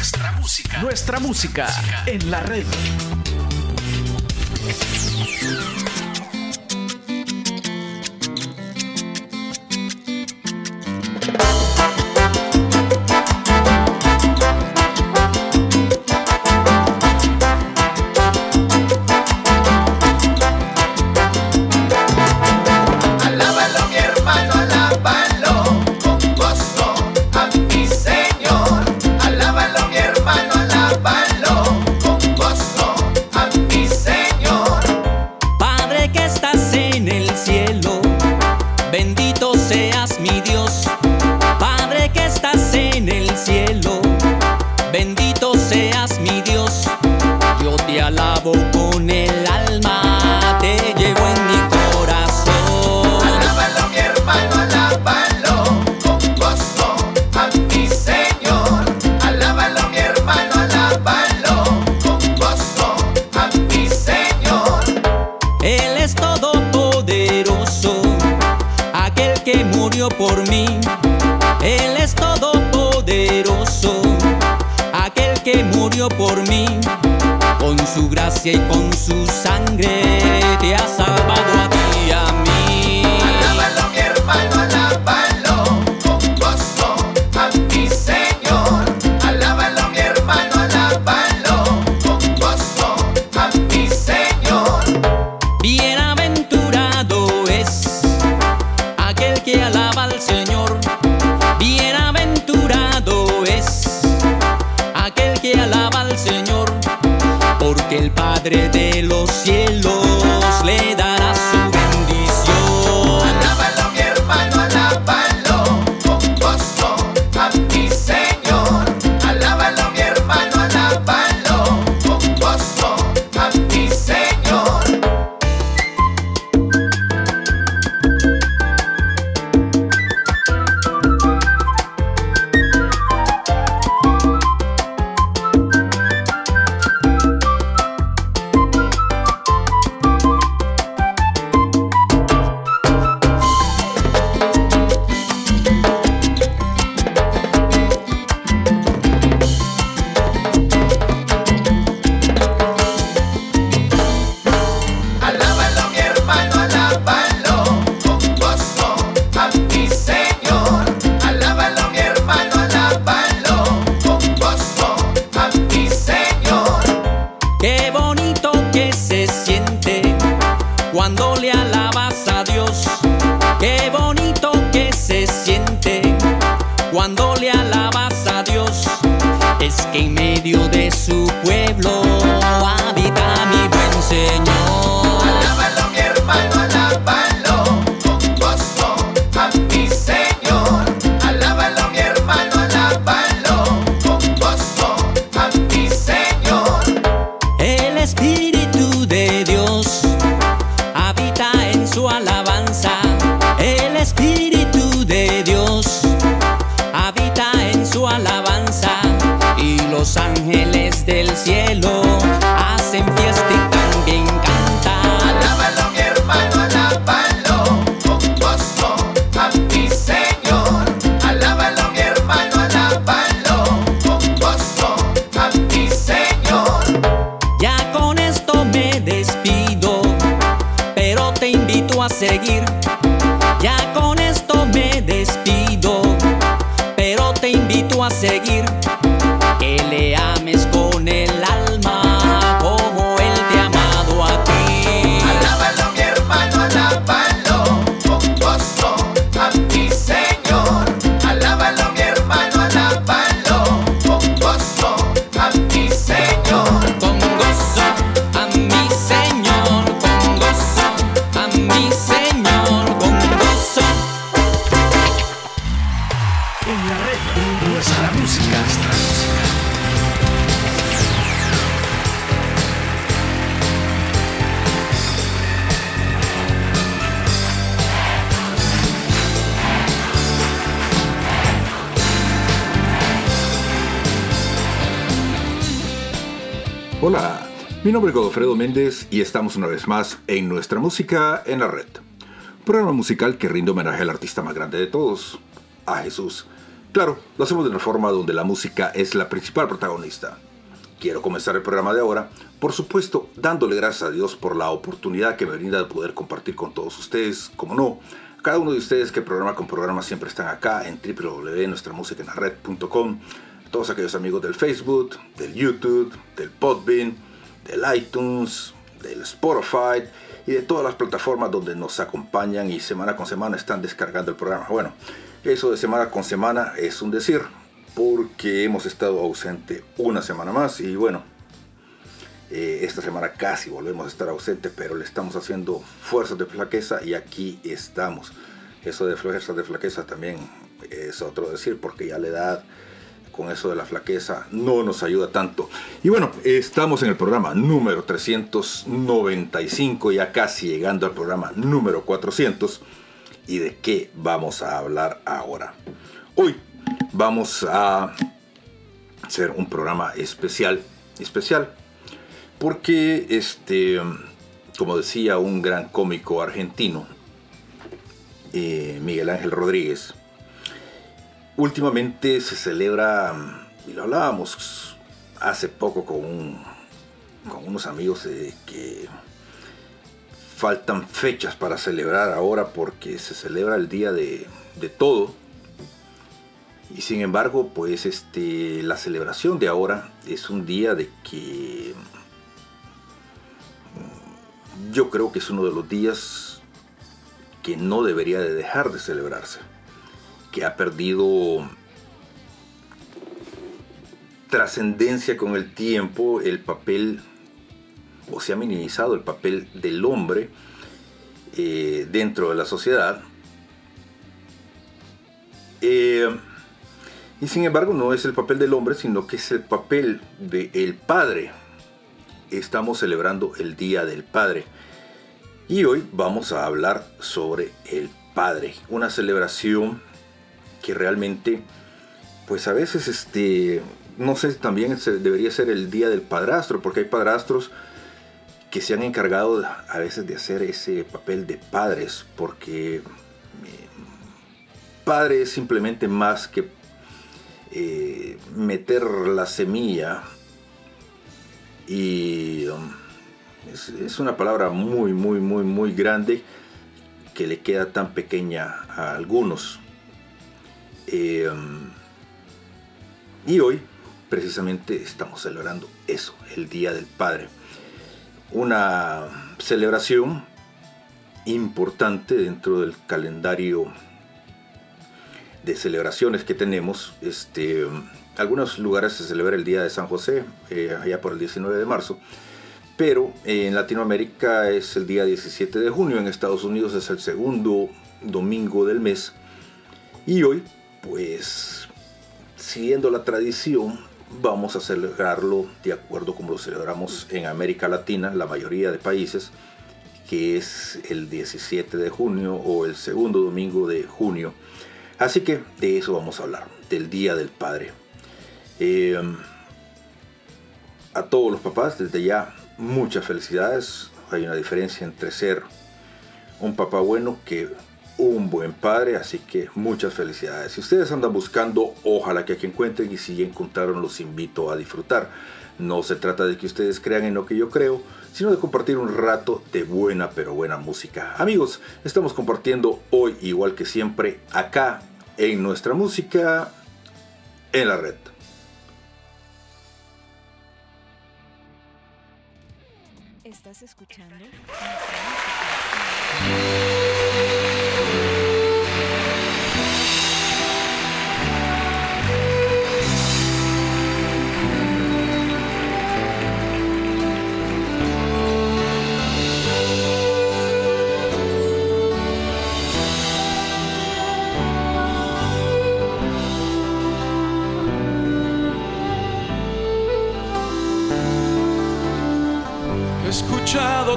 Nuestra música. Nuestra música en la red. Nombre es Godofredo Méndez y estamos una vez más en Nuestra Música en la Red. Programa musical que rinde homenaje al artista más grande de todos, a Jesús. Claro, lo hacemos de una forma donde la música es la principal protagonista. Quiero comenzar el programa de ahora, por supuesto, dándole gracias a Dios por la oportunidad que me brinda de poder compartir con todos ustedes, como no, cada uno de ustedes que programa con programa siempre están acá en www.nuestramusicaenlared.com, todos aquellos amigos del Facebook, del YouTube, del Podbean, del iTunes, del Spotify y de todas las plataformas donde nos acompañan y semana con semana están descargando el programa. Bueno, eso de semana con semana es un decir, porque hemos estado ausente una semana más y bueno, eh, esta semana casi volvemos a estar ausente, pero le estamos haciendo fuerzas de flaqueza y aquí estamos. Eso de fuerzas de flaqueza también es otro decir, porque ya la edad con eso de la flaqueza no nos ayuda tanto. Y bueno, estamos en el programa número 395, ya casi llegando al programa número 400 y de qué vamos a hablar ahora. Hoy vamos a hacer un programa especial, especial, porque este, como decía un gran cómico argentino, eh, Miguel Ángel Rodríguez, últimamente se celebra, y lo hablábamos hace poco con, unos amigos de que faltan fechas para celebrar ahora porque se celebra el día de, todo. Y sin embargo, pues este, la celebración de ahora es un día de que mm, yo creo que es uno de los días que no debería de dejar de celebrarse, que ha perdido trascendencia con el tiempo, el papel o se ha minimizado el papel del hombre eh, dentro de la sociedad. Eh, y sin embargo no es el papel del hombre, sino que es el papel del padre. Estamos celebrando el Día del Padre. Y hoy vamos a hablar sobre el Padre. Una celebración que realmente, pues a veces, este, no sé, también debería ser el Día del Padrastro, porque hay padrastros que se han encargado a veces de hacer ese papel de padres, porque eh, padre es simplemente más que eh, meter la semilla y um, es, una palabra muy, muy, muy, muy grande que le queda tan pequeña a algunos. Eh, um, y hoy precisamente estamos celebrando eso, el Día del Padre una celebración importante dentro del calendario de celebraciones que tenemos. Este, algunos lugares se celebra el Día de San José, eh, allá por el 19 de marzo, pero en Latinoamérica es el día 17 de junio, en Estados Unidos es el segundo domingo del mes. Y hoy, pues, siguiendo la tradición, vamos a celebrarlo de acuerdo como lo celebramos en América Latina, la mayoría de países, que es el 17 de junio o el segundo domingo de junio. Así que de eso vamos a hablar, del Día del Padre. Em, a todos los papás, desde ya, muchas felicidades. Hay una diferencia entre ser un papá bueno que un buen padre, así que muchas felicidades. Si ustedes andan buscando, ojalá que aquí encuentren y si encontraron, los invito a disfrutar. No se trata de que ustedes crean en lo que yo creo, sino de compartir un rato de buena pero buena música. Amigos, estamos compartiendo hoy, igual que siempre, acá en nuestra música en la red. Estás escuchando.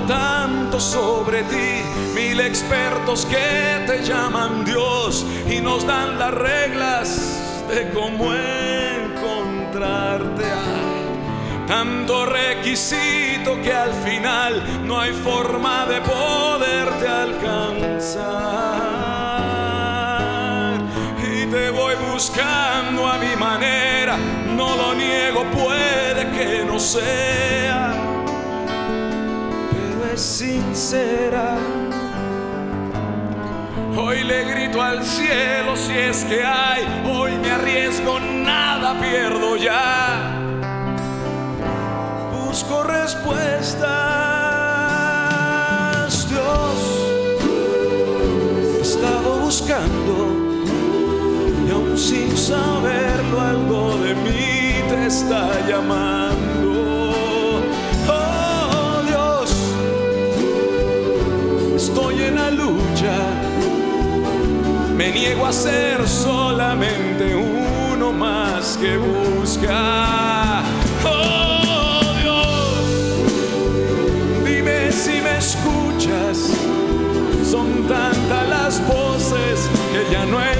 Tanto sobre ti, mil expertos que te llaman Dios y nos dan las reglas de cómo encontrarte. tanto requisito que al final no hay forma de poderte alcanzar. Y te voy buscando a mi manera, no lo niego, puede que no sea, sincera. Hoy le grito al cielo si es que hay, hoy me arriesgo, nada pierdo ya. Busco respuestas, Dios. He estado buscando y aún sin saberlo algo de mí te está llamando. Estoy en la lucha. Me niego a ser solamente uno más que busca. Oh Dios, dime si me escuchas. Son tantas las voces que ya no entiendo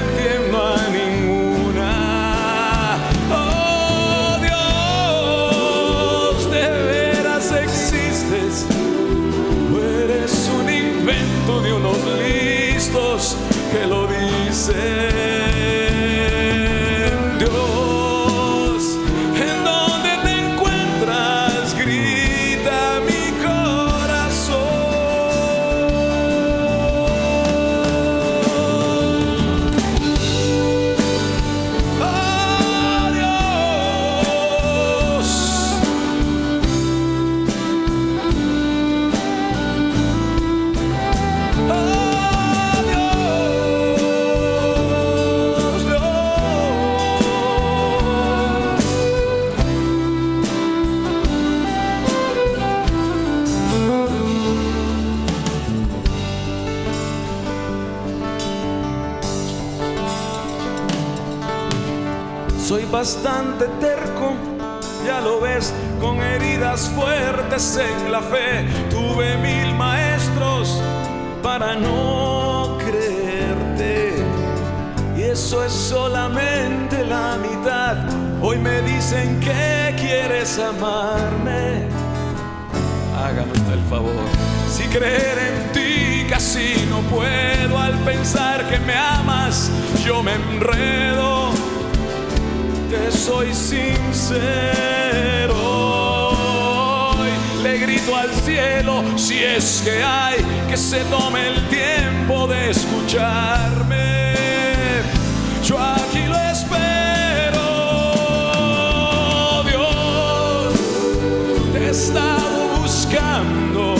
dicen. Bastante terco, ya lo ves, con heridas fuertes en la fe. Tuve mil maestros para no creerte. Y eso es solamente la mitad. Hoy me dicen que quieres amarme. Hágame el favor. Si creer en ti casi no puedo al pensar que me amas, yo me enredo te soy sincero. Le grito al cielo si es que hay que se tome el tiempo de escucharme. Yo aquí lo espero, Dios. Te he buscando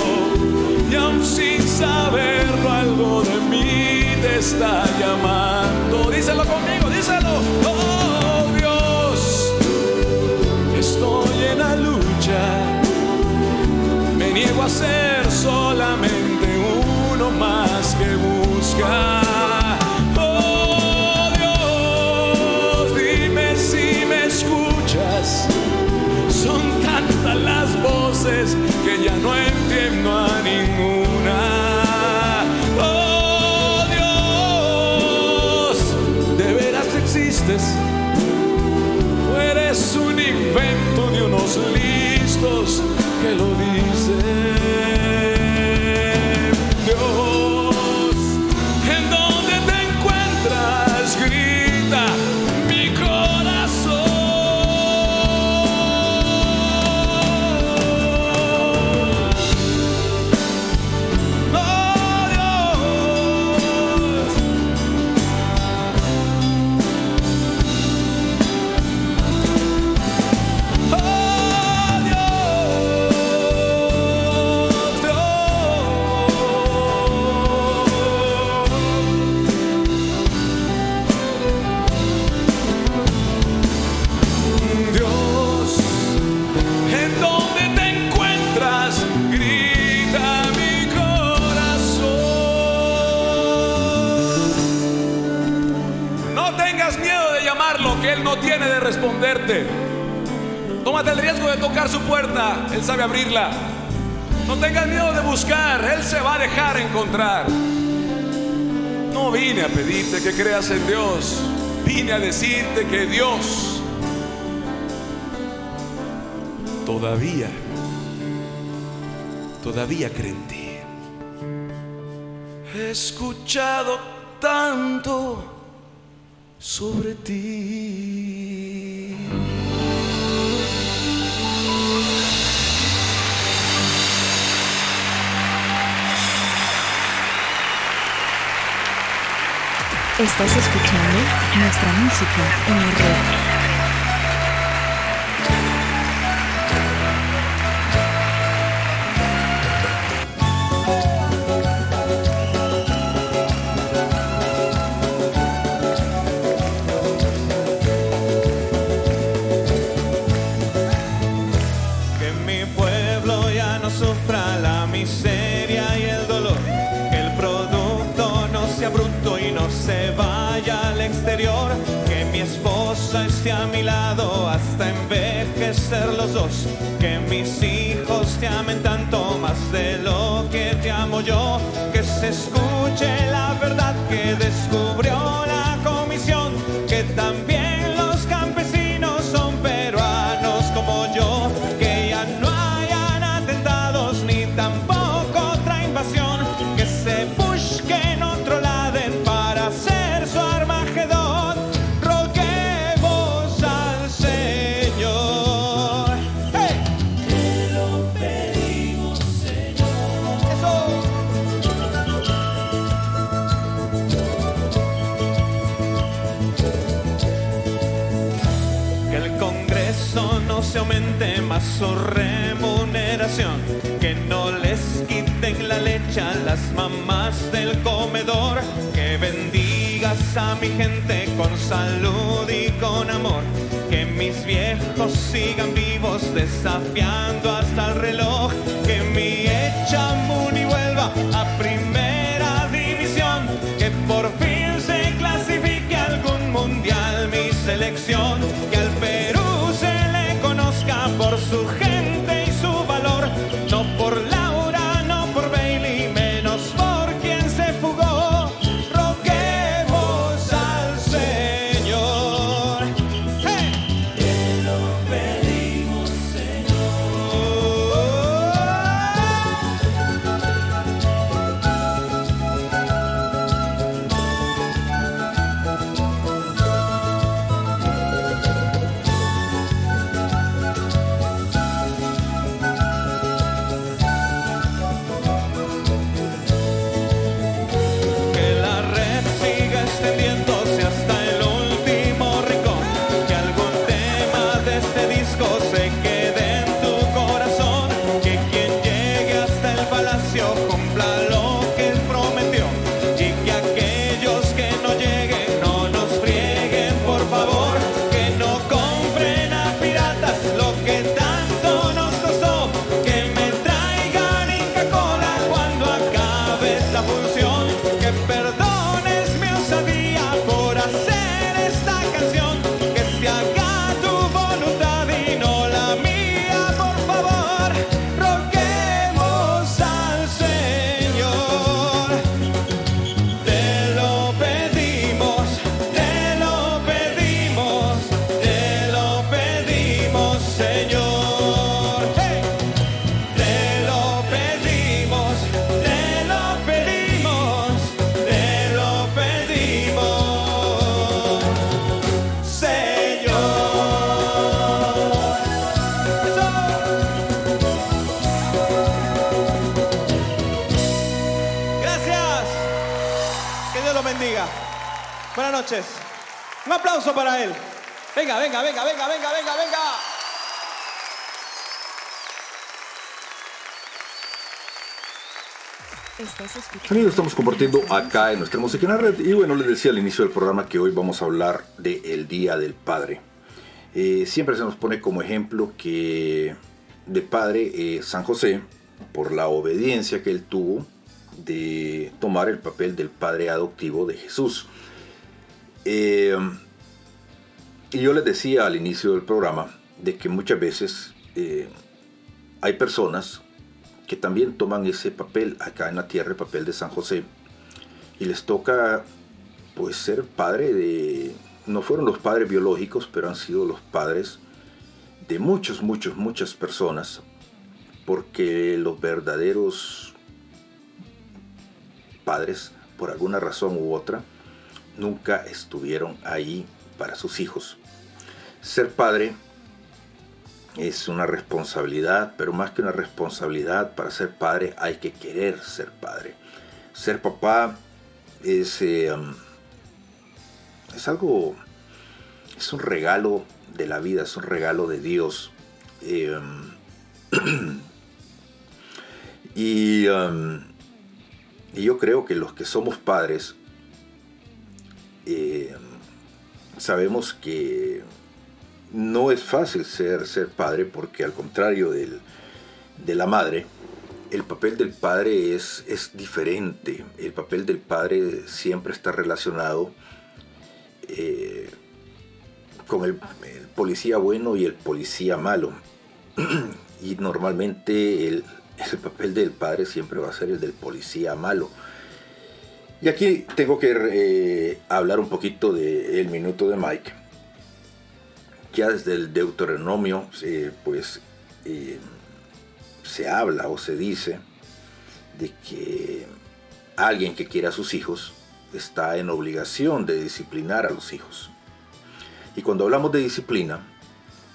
y aún sin saberlo algo de mí te está llamando. Me Tómate el riesgo de tocar su puerta, Él sabe abrirla. No tengas miedo de buscar, Él se va a dejar encontrar. No vine a pedirte que creas en Dios, vine a decirte que Dios todavía, todavía cree en ti. He escuchado tanto sobre ti. Estás escuchando nuestra música en el red. Que mis hijos te amen tanto más de lo que te amo yo. Que se escuche la verdad que descubrió la leche a las mamás del comedor. Que bendigas a mi gente con salud y con amor. Que mis viejos sigan vivos desafiando hasta el reloj. Que mi Echamuni vuelva a primera división. Que por fin se clasifique algún mundial mi selección. Que al Perú se le conozca por su gente noches. Un aplauso para él. Venga, venga, venga, venga, venga, venga, venga. Amigos, estamos compartiendo acá en nuestra música en la red. Y bueno, les decía al inicio del programa que hoy vamos a hablar del Día del Padre. Eh, siempre se nos pone como ejemplo que de padre eh, San José, por la obediencia que él tuvo de tomar el papel del padre adoptivo de Jesús. Eh, y yo les decía al inicio del programa de que muchas veces eh, hay personas que también toman ese papel acá en la tierra, el papel de San José, y les toca pues ser padre de, no fueron los padres biológicos, pero han sido los padres de muchos, muchos, muchas personas, porque los verdaderos padres, por alguna razón u otra, nunca estuvieron ahí para sus hijos. Ser padre es una responsabilidad, pero más que una responsabilidad, para ser padre hay que querer ser padre. Ser papá es, eh, um, es algo, es un regalo de la vida, es un regalo de Dios. Eh, um, y, um, y, yo creo que los que somos padres eh, sabemos que no es fácil ser, ser padre porque al contrario del, de la madre, el papel del padre es, es diferente. El papel del padre siempre está relacionado eh, con el, policía bueno y el policía malo. y normalmente el, el, papel del padre siempre va a ser el del policía malo. Y aquí tengo que eh, hablar un poquito del minuto de Mike ya desde el Deuteronomio, eh, pues eh, se habla o se dice de que alguien que quiera a sus hijos está en obligación de disciplinar a los hijos. Y cuando hablamos de disciplina,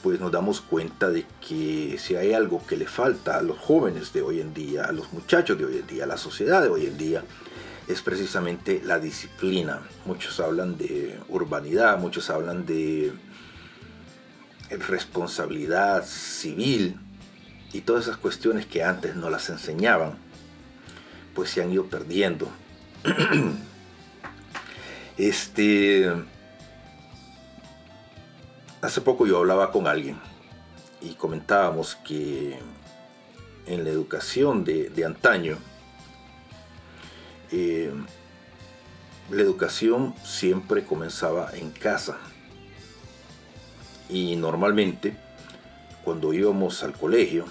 pues nos damos cuenta de que si hay algo que le falta a los jóvenes de hoy en día, a los muchachos de hoy en día, a la sociedad de hoy en día, es precisamente la disciplina. Muchos hablan de urbanidad, muchos hablan de responsabilidad civil y todas esas cuestiones que antes no las enseñaban, pues se han ido perdiendo. este, hace poco yo hablaba con alguien y comentábamos que en la educación de, antaño, eh, la educación siempre comenzaba en casa y normalmente, cuando íbamos al colegio,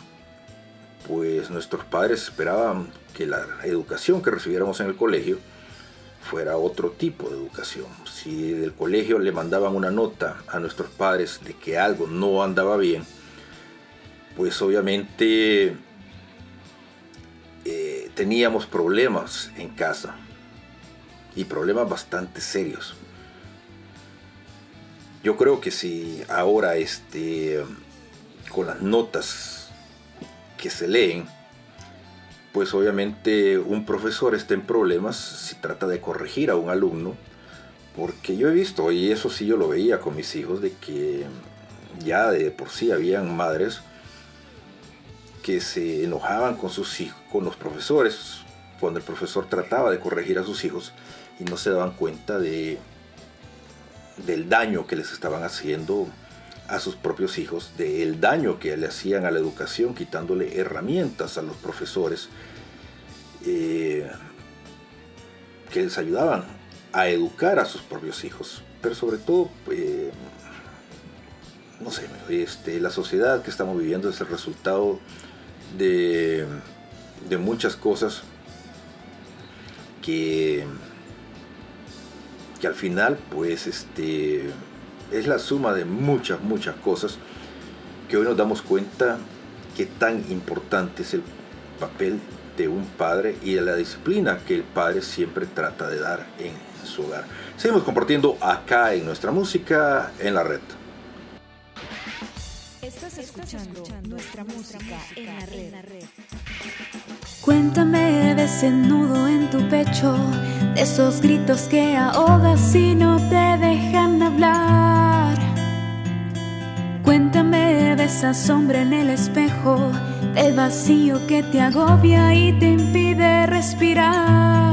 pues nuestros padres esperaban que la educación que recibiéramos en el colegio fuera otro tipo de educación. Si del colegio le mandaban una nota a nuestros padres de que algo no andaba bien, pues obviamente teníamos problemas en casa y problemas bastante serios. Yo creo que si ahora este, con las notas que se leen, pues obviamente un profesor está en problemas si trata de corregir a un alumno, porque yo he visto, y eso sí yo lo veía con mis hijos, de que ya de por sí habían madres que se enojaban con sus hijos, con los profesores, cuando el profesor trataba de corregir a sus hijos y no se daban cuenta de del daño que les estaban haciendo a sus propios hijos, del daño que le hacían a la educación, quitándole herramientas a los profesores eh, que les ayudaban a educar a sus propios hijos. Pero sobre todo, eh, no sé, este, la sociedad que estamos viviendo es el resultado de, muchas cosas que que al final pues este es la suma de muchas muchas cosas que hoy nos damos cuenta que tan importante es el papel de un padre y de la disciplina que el padre siempre trata de dar en su hogar. Seguimos compartiendo acá en nuestra música en la red. Estás escuchando nuestra música en la red. Cuéntame de ese nudo en tu pecho, de esos gritos que ahogas y no te dejan hablar. Cuéntame de esa sombra en el espejo, del vacío que te agobia y te impide respirar.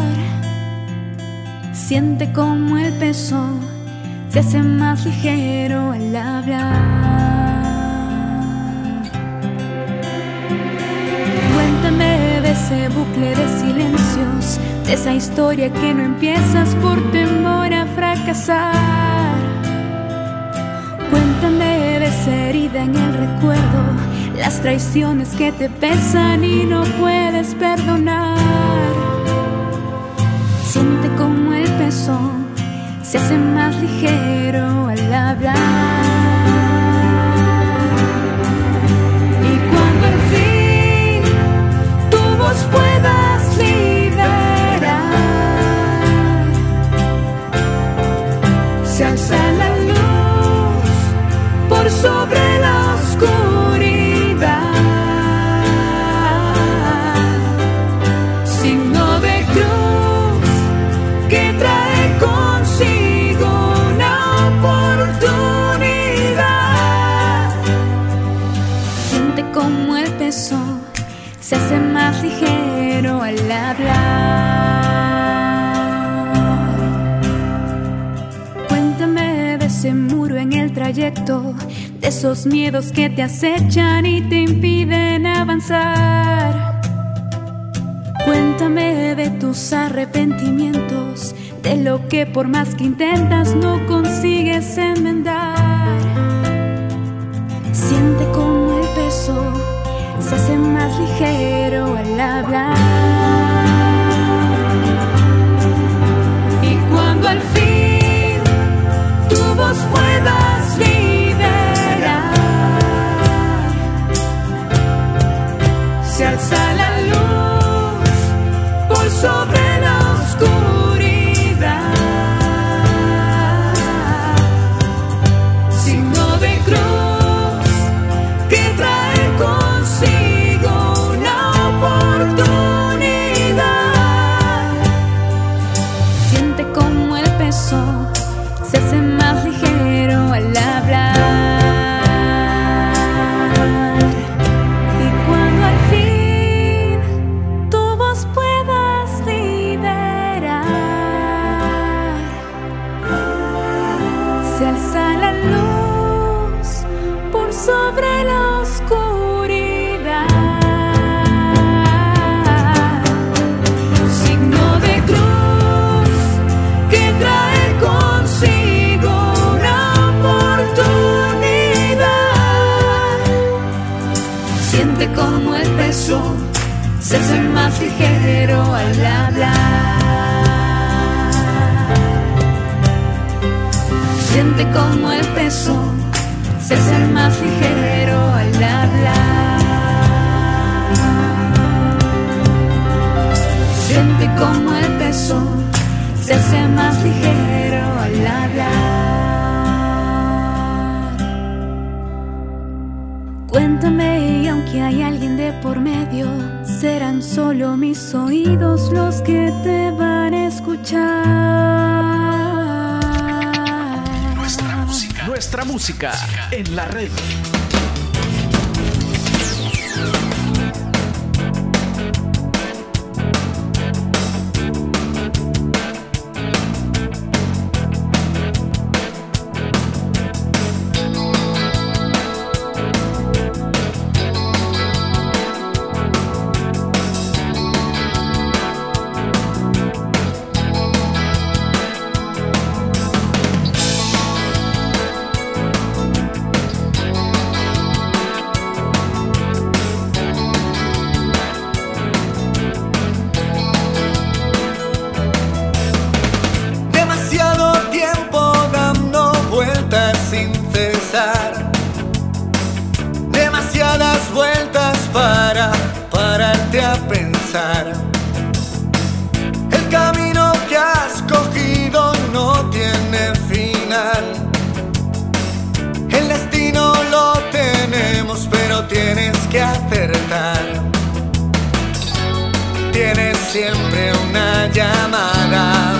Siente como el peso se hace más ligero al hablar. Cuéntame de ese bucle de silencios, de esa historia que no empiezas por temor a fracasar. Cuéntame de esa herida en el recuerdo, las traiciones que te pesan y no puedes perdonar. Siente como el peso se hace más ligero al hablar. Puedas liberar. Más ligero al hablar. Cuéntame de ese muro en el trayecto, de esos miedos que te acechan y te impiden avanzar. Cuéntame de tus arrepentimientos, de lo que por más que intentas no consigues enmendar. Siente como el peso se hace más ligero al hablar. Y cuando al fin tu voz puedas liberar, se alza se hace más ligero al hablar. Siente como el peso se hace más ligero al hablar. Siente como el peso se hace más ligero al hablar. Cuéntame y aunque hay alguien de por medio, serán solo mis oídos los que te van a escuchar. Nuestra música. Nuestra música en la red. El camino que has cogido no tiene final. El destino lo tenemos, pero tienes que acertar. Tienes siempre una llamada.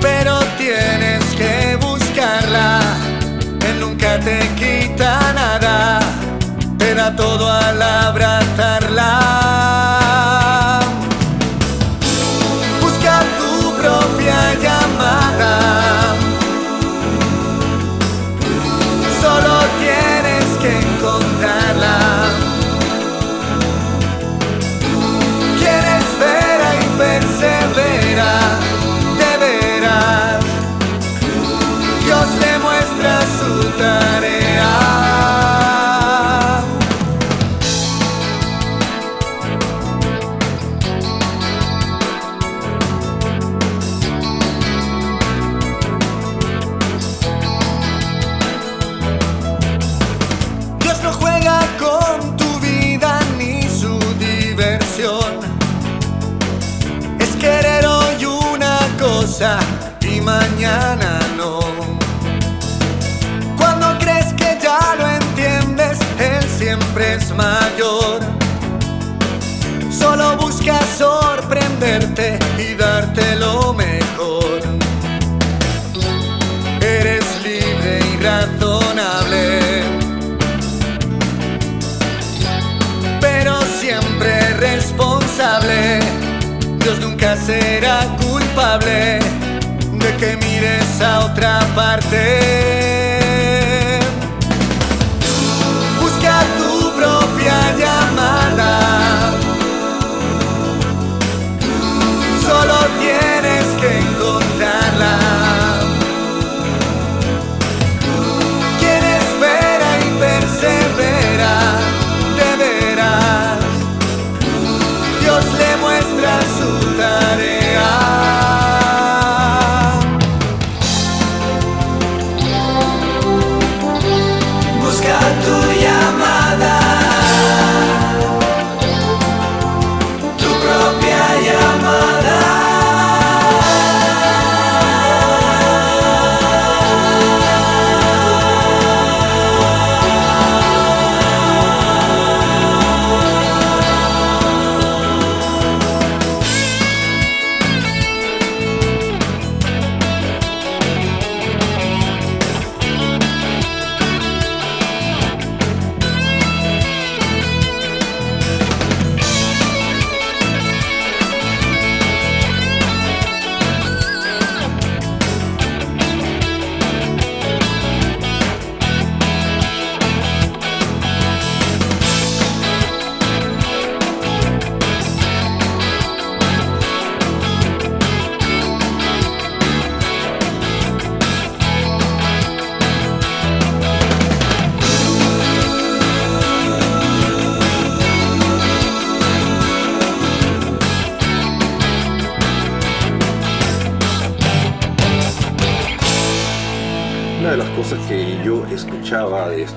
pero tienes que buscarla. Él nunca te quita nada, todo al abrazarla. Busca tu propia llamada. Solo tienes que encontrarla. Quieres ver y persevera, de veras. Dios le muestra su tarea. no. Cuando crees que ya lo entiendes, él siempre es mayor. Solo busca sorprenderte y darte lo mejor. Eres libre y razonable. Pero siempre responsable. Dios nunca será culpable a otra parte.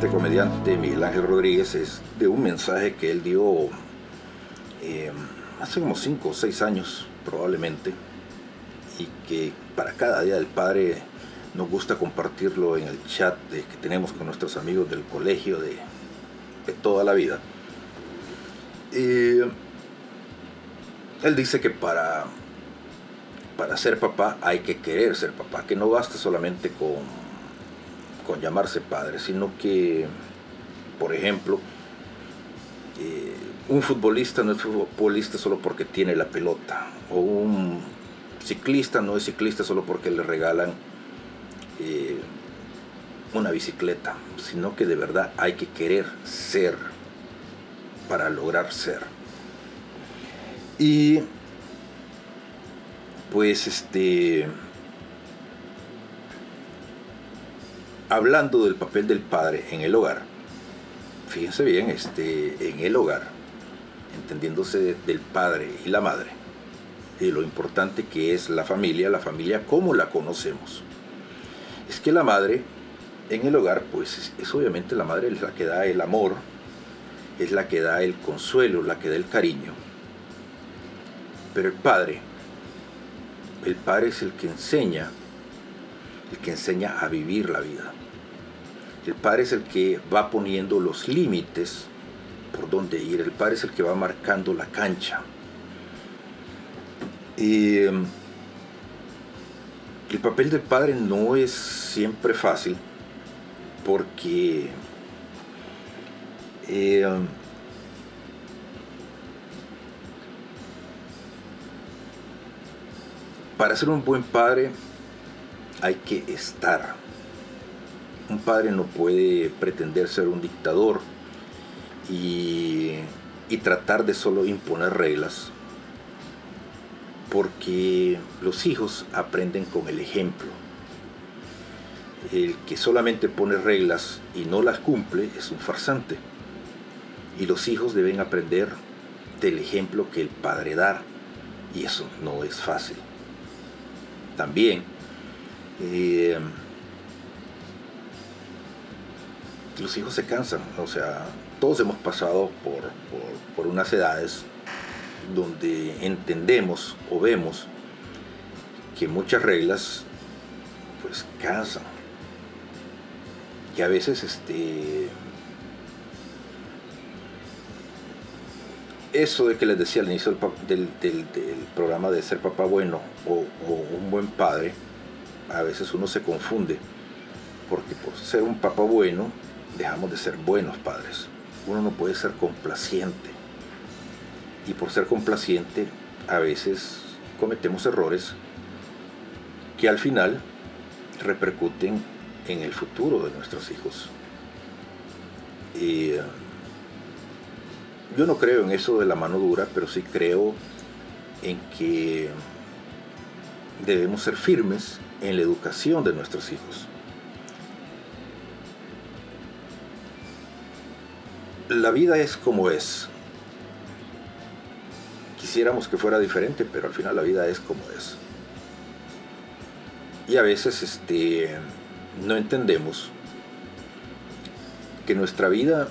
Este comediante Miguel Ángel Rodríguez es de un mensaje que él dio eh, hace como 5 o 6 años probablemente y que para cada día del padre nos gusta compartirlo en el chat que tenemos con nuestros amigos del colegio de, de toda la vida. Eh, él dice que para, para ser papá hay que querer ser papá, que no basta solamente con, con llamarse padre, sino que, por ejemplo, eh, un futbolista no es futbolista solo porque tiene la pelota, o un ciclista no es ciclista solo porque le regalan eh, una bicicleta, sino que de verdad hay que querer ser para lograr ser. Y pues este hablando del papel del padre en el hogar, fíjense bien, este en el hogar, entendiéndose del padre y la madre, y lo importante que es la familia, la familia como la conocemos. Es que la madre en el hogar, pues es, es obviamente la madre es la que da el amor, es la que da el consuelo, la que da el cariño. Pero el padre, el padre es el que enseña, el que enseña a vivir la vida. El padre es el que va poniendo los límites por dónde ir. El padre es el que va marcando la cancha. Em, el papel del padre no es siempre fácil porque eh, para ser un buen padre hay que estar. Un padre no puede pretender ser un dictador y, tratar de solo imponer reglas, porque los hijos aprenden con el ejemplo. El que solamente pone reglas y no las cumple es un farsante. Y los hijos deben aprender del ejemplo que el padre da. Y eso no es fácil. También, eh, los hijos se cansan. O sea, todos hemos pasado por, por, unas edades donde entendemos o vemos que muchas reglas pues cansan. Que a veces este eso de que les decía al inicio del, del, del programa de ser papá bueno o, o, un buen padre, a veces uno se confunde, porque por ser un papá bueno dejamos de ser buenos padres. Uno no puede ser complaciente. Y por ser complaciente a veces cometemos errores que al final repercuten en el futuro de nuestros hijos. Y, yo no creo en eso de la mano dura, pero sí creo en que debemos ser firmes en la educación de nuestros hijos. La vida es como es. Quisiéramos que fuera diferente, pero al final la vida es como es. Y a veces este, no entendemos que nuestra vida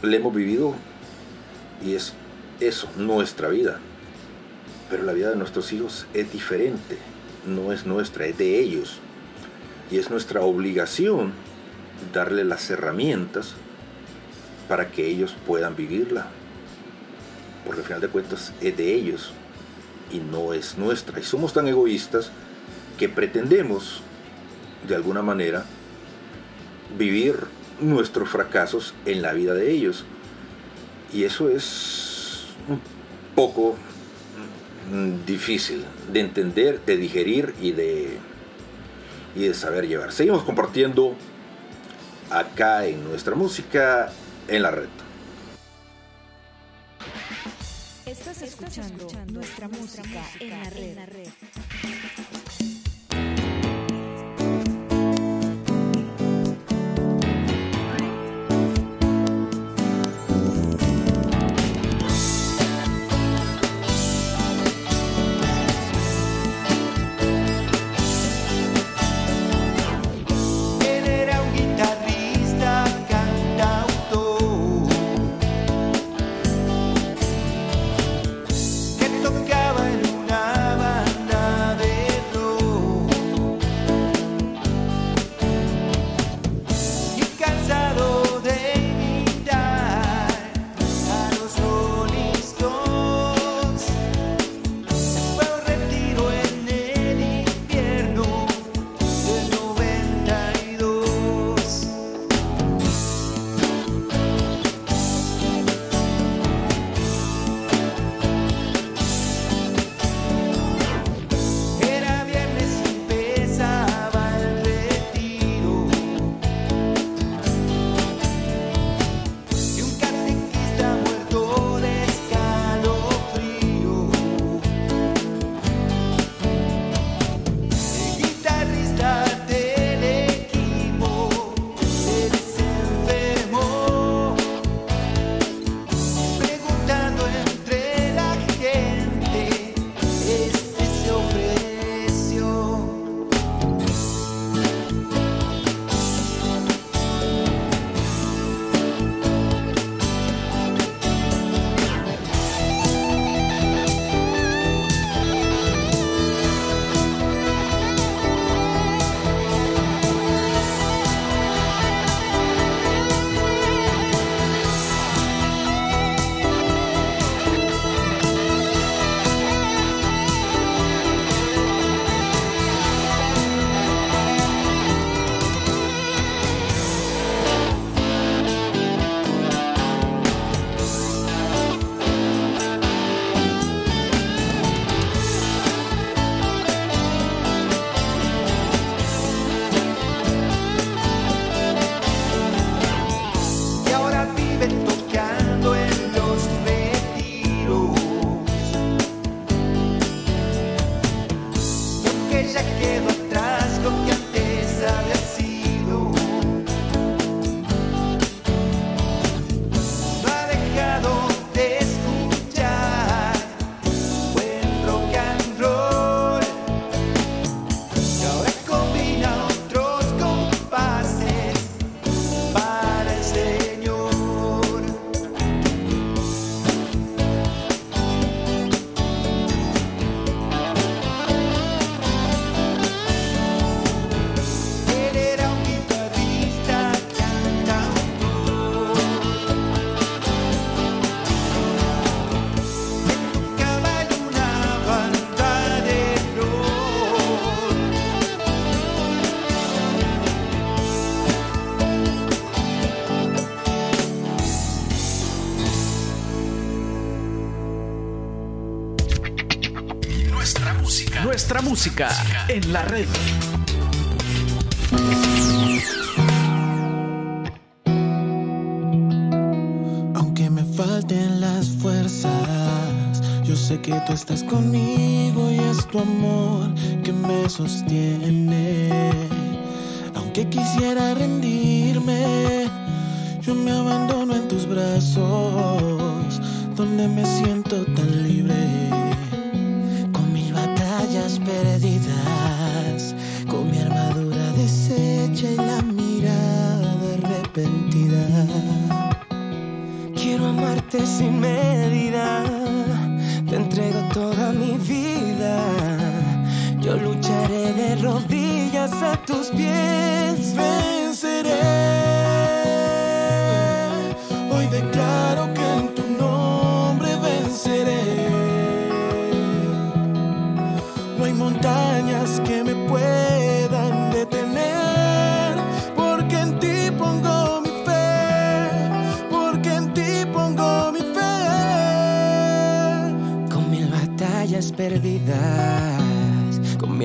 la hemos vivido y es eso, nuestra vida. Pero la vida de nuestros hijos es diferente, no es nuestra, es de ellos. Y es nuestra obligación darle las herramientas para que ellos puedan vivirla. Porque al final de cuentas es de ellos y no es nuestra. Y somos tan egoístas que pretendemos, de alguna manera, vivir nuestros fracasos en la vida de ellos. Y eso es un poco difícil de entender, de digerir y de, y de saber llevar. Seguimos compartiendo acá en nuestra música en la red. Estás escuchando nuestra música en la red. En la red. Aunque me falten las fuerzas, yo sé que tú estás conmigo y es tu amor que me sostiene. A tus pies, venceré.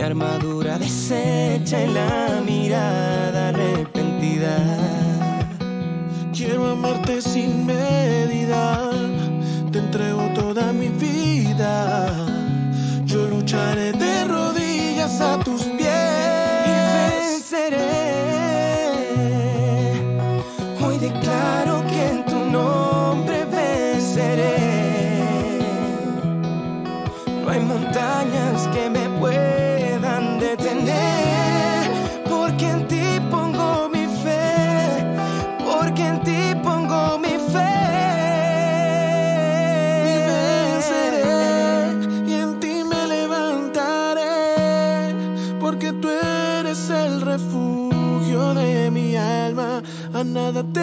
Armadura deshecha y la mirada arrepentida. Quiero amarte sin medida, a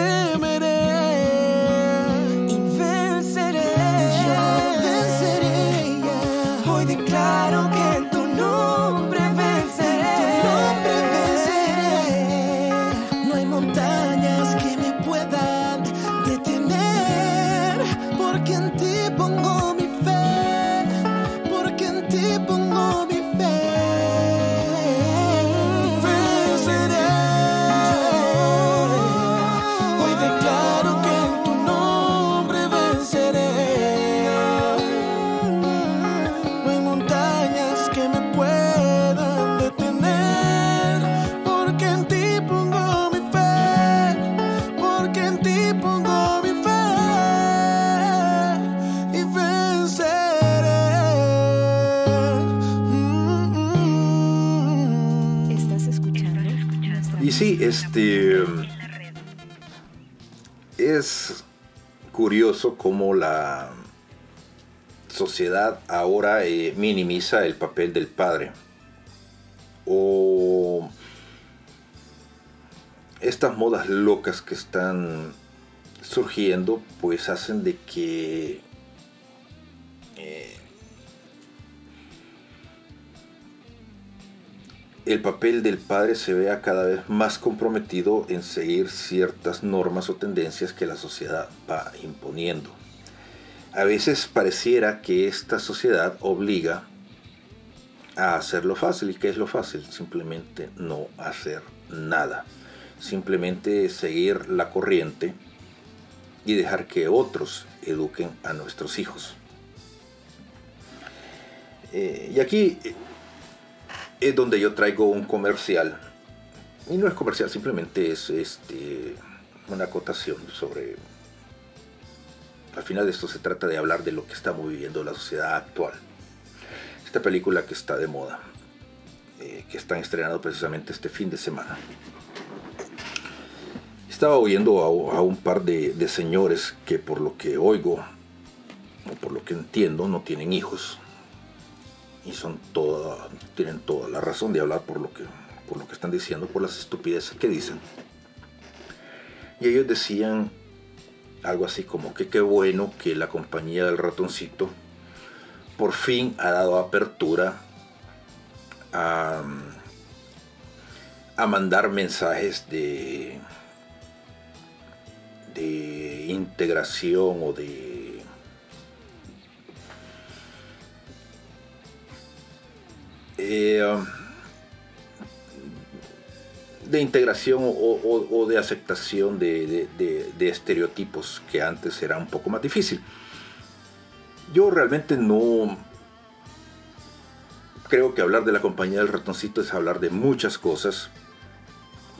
curioso cómo la sociedad ahora eh, minimiza el papel del padre. O estas modas locas que están surgiendo, pues hacen de que el papel del padre se vea cada vez más comprometido en seguir ciertas normas o tendencias que la sociedad va imponiendo. A veces pareciera que esta sociedad obliga a hacer lo fácil. ¿Y qué es lo fácil? Simplemente no hacer nada. Simplemente seguir la corriente y dejar que otros eduquen a nuestros hijos. Eh, y aquí es donde yo traigo un comercial. Y no es comercial, simplemente es este, una acotación sobre... Al final de esto se trata de hablar de lo que estamos viviendo la sociedad actual. Esta película que está de moda, eh, que están estrenando precisamente este fin de semana. Estaba oyendo a, un par de, de señores que por lo que oigo, o por lo que entiendo, no tienen hijos y son toda, tienen toda la razón de hablar por lo que por lo que están diciendo, por las estupideces que dicen. Y ellos decían algo así como que qué bueno que la compañía del ratoncito por fin ha dado apertura a, a mandar mensajes de de integración o de eh, um, de integración o, de aceptación de- de estereotipos que antes era un poco más difícil. Yo realmente no creo que hablar de la compañía del ratoncito es hablar de muchas cosas,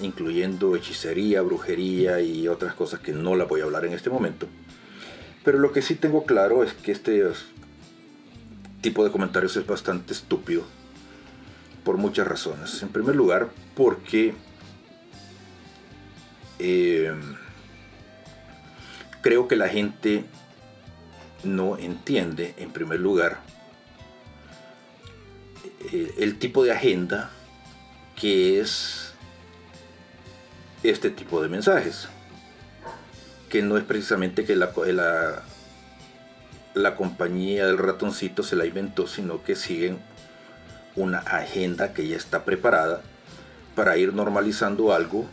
incluyendo hechicería, brujería y otras cosas que no la voy a hablar en este momento. Pero lo que sí tengo claro es que este tipo de comentarios es bastante estúpido por muchas razones. En primer lugar, porque eh, creo que la gente no entiende, en primer lugar, eh, el tipo de agenda que es este tipo de mensajes. Que no es precisamente que la, la, la compañía del ratoncito se la inventó, sino que siguen una agenda que ya está preparada para ir normalizando algo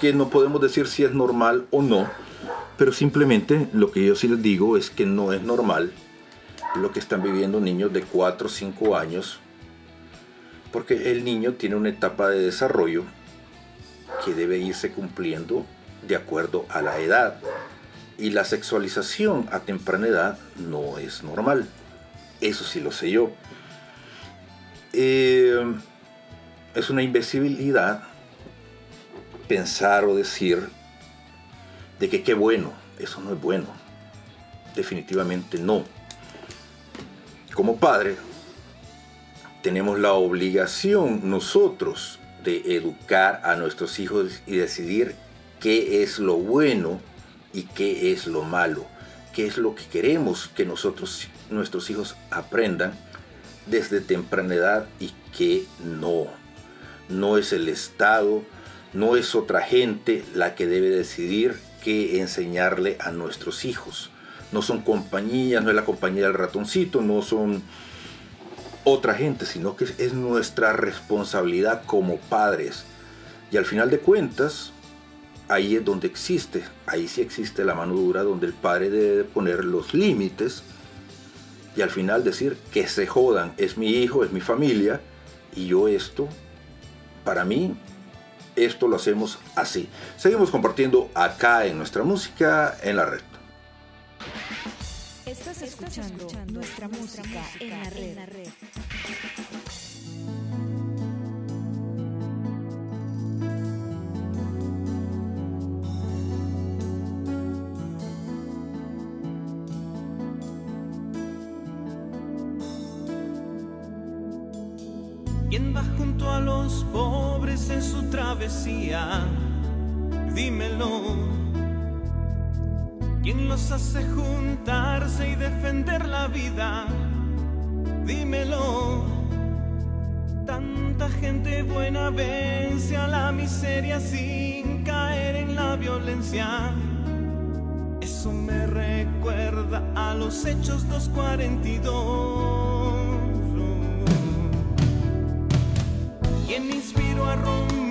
que no podemos decir si es normal o no, pero simplemente lo que yo sí les digo es que no es normal lo que están viviendo niños de 4 o 5 años, porque el niño tiene una etapa de desarrollo que debe irse cumpliendo de acuerdo a la edad. Y la sexualización a temprana edad no es normal. Eso sí lo sé yo. Eh, es una imbecilidad pensar o decir de que qué bueno. Eso no es bueno. Definitivamente no. Como padre, tenemos la obligación nosotros de educar a nuestros hijos y decidir qué es lo bueno y qué es lo malo, qué es lo que queremos que nosotros, nuestros hijos aprendan desde temprana edad y qué no. No es el Estado, no es otra gente la que debe decidir qué enseñarle a nuestros hijos. No son compañías, no es la compañía del ratoncito, no son otra gente, sino que es nuestra responsabilidad como padres. Y al final de cuentas, ahí es donde existe, ahí sí existe la mano dura, donde el padre debe poner los límites y al final decir que se jodan, es mi hijo, es mi familia, y yo esto, para mí, esto lo hacemos así. Seguimos compartiendo acá en nuestra música en la red. Estás escuchando. Los pobres en su travesía? Dímelo. ¿Quién los hace juntarse y defender la vida? Dímelo. Tanta gente buena vence a la miseria sin caer en la violencia. Eso me recuerda a los hechos 242. marrón.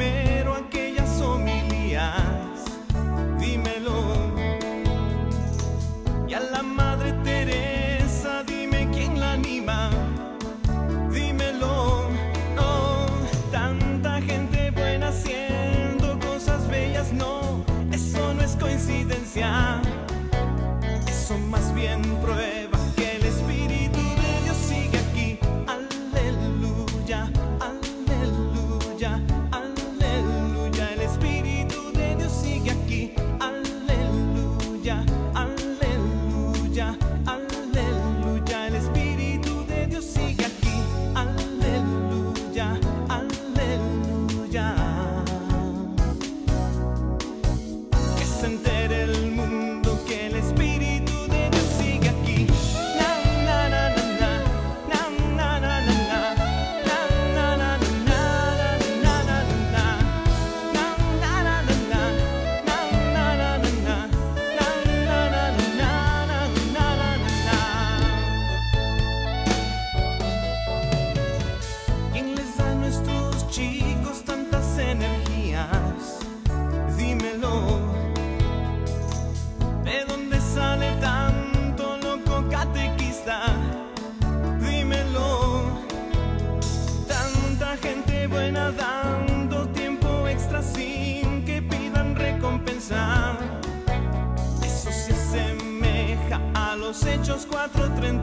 Hechos 4:30.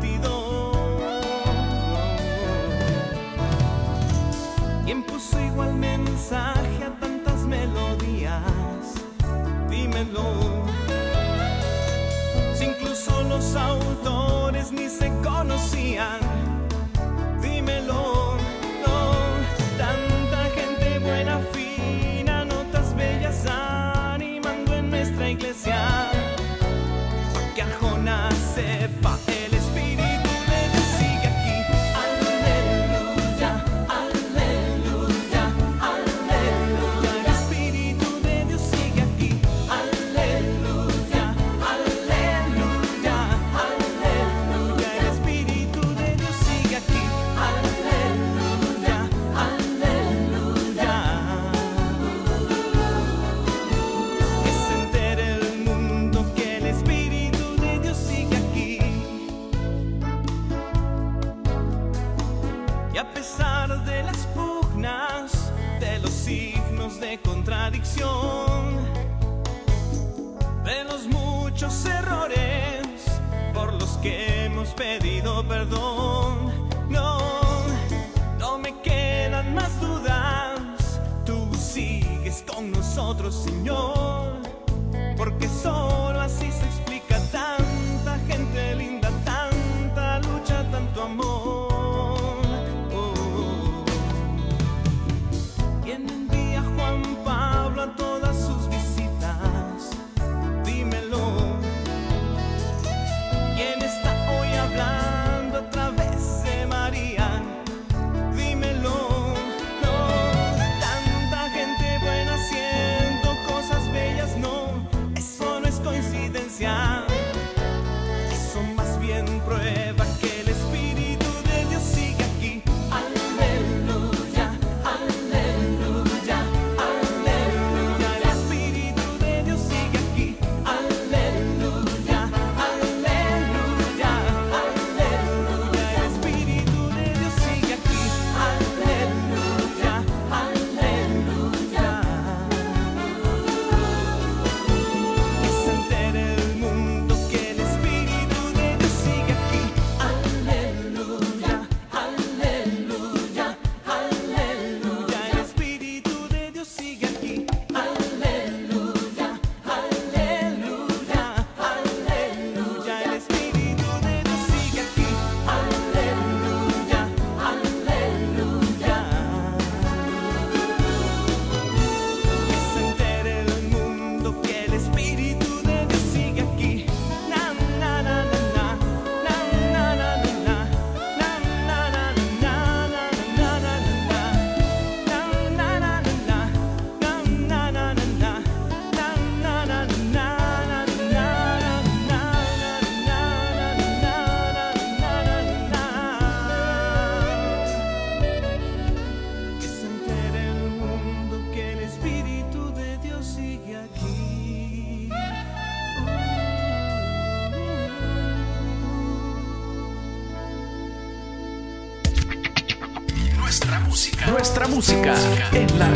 música en la.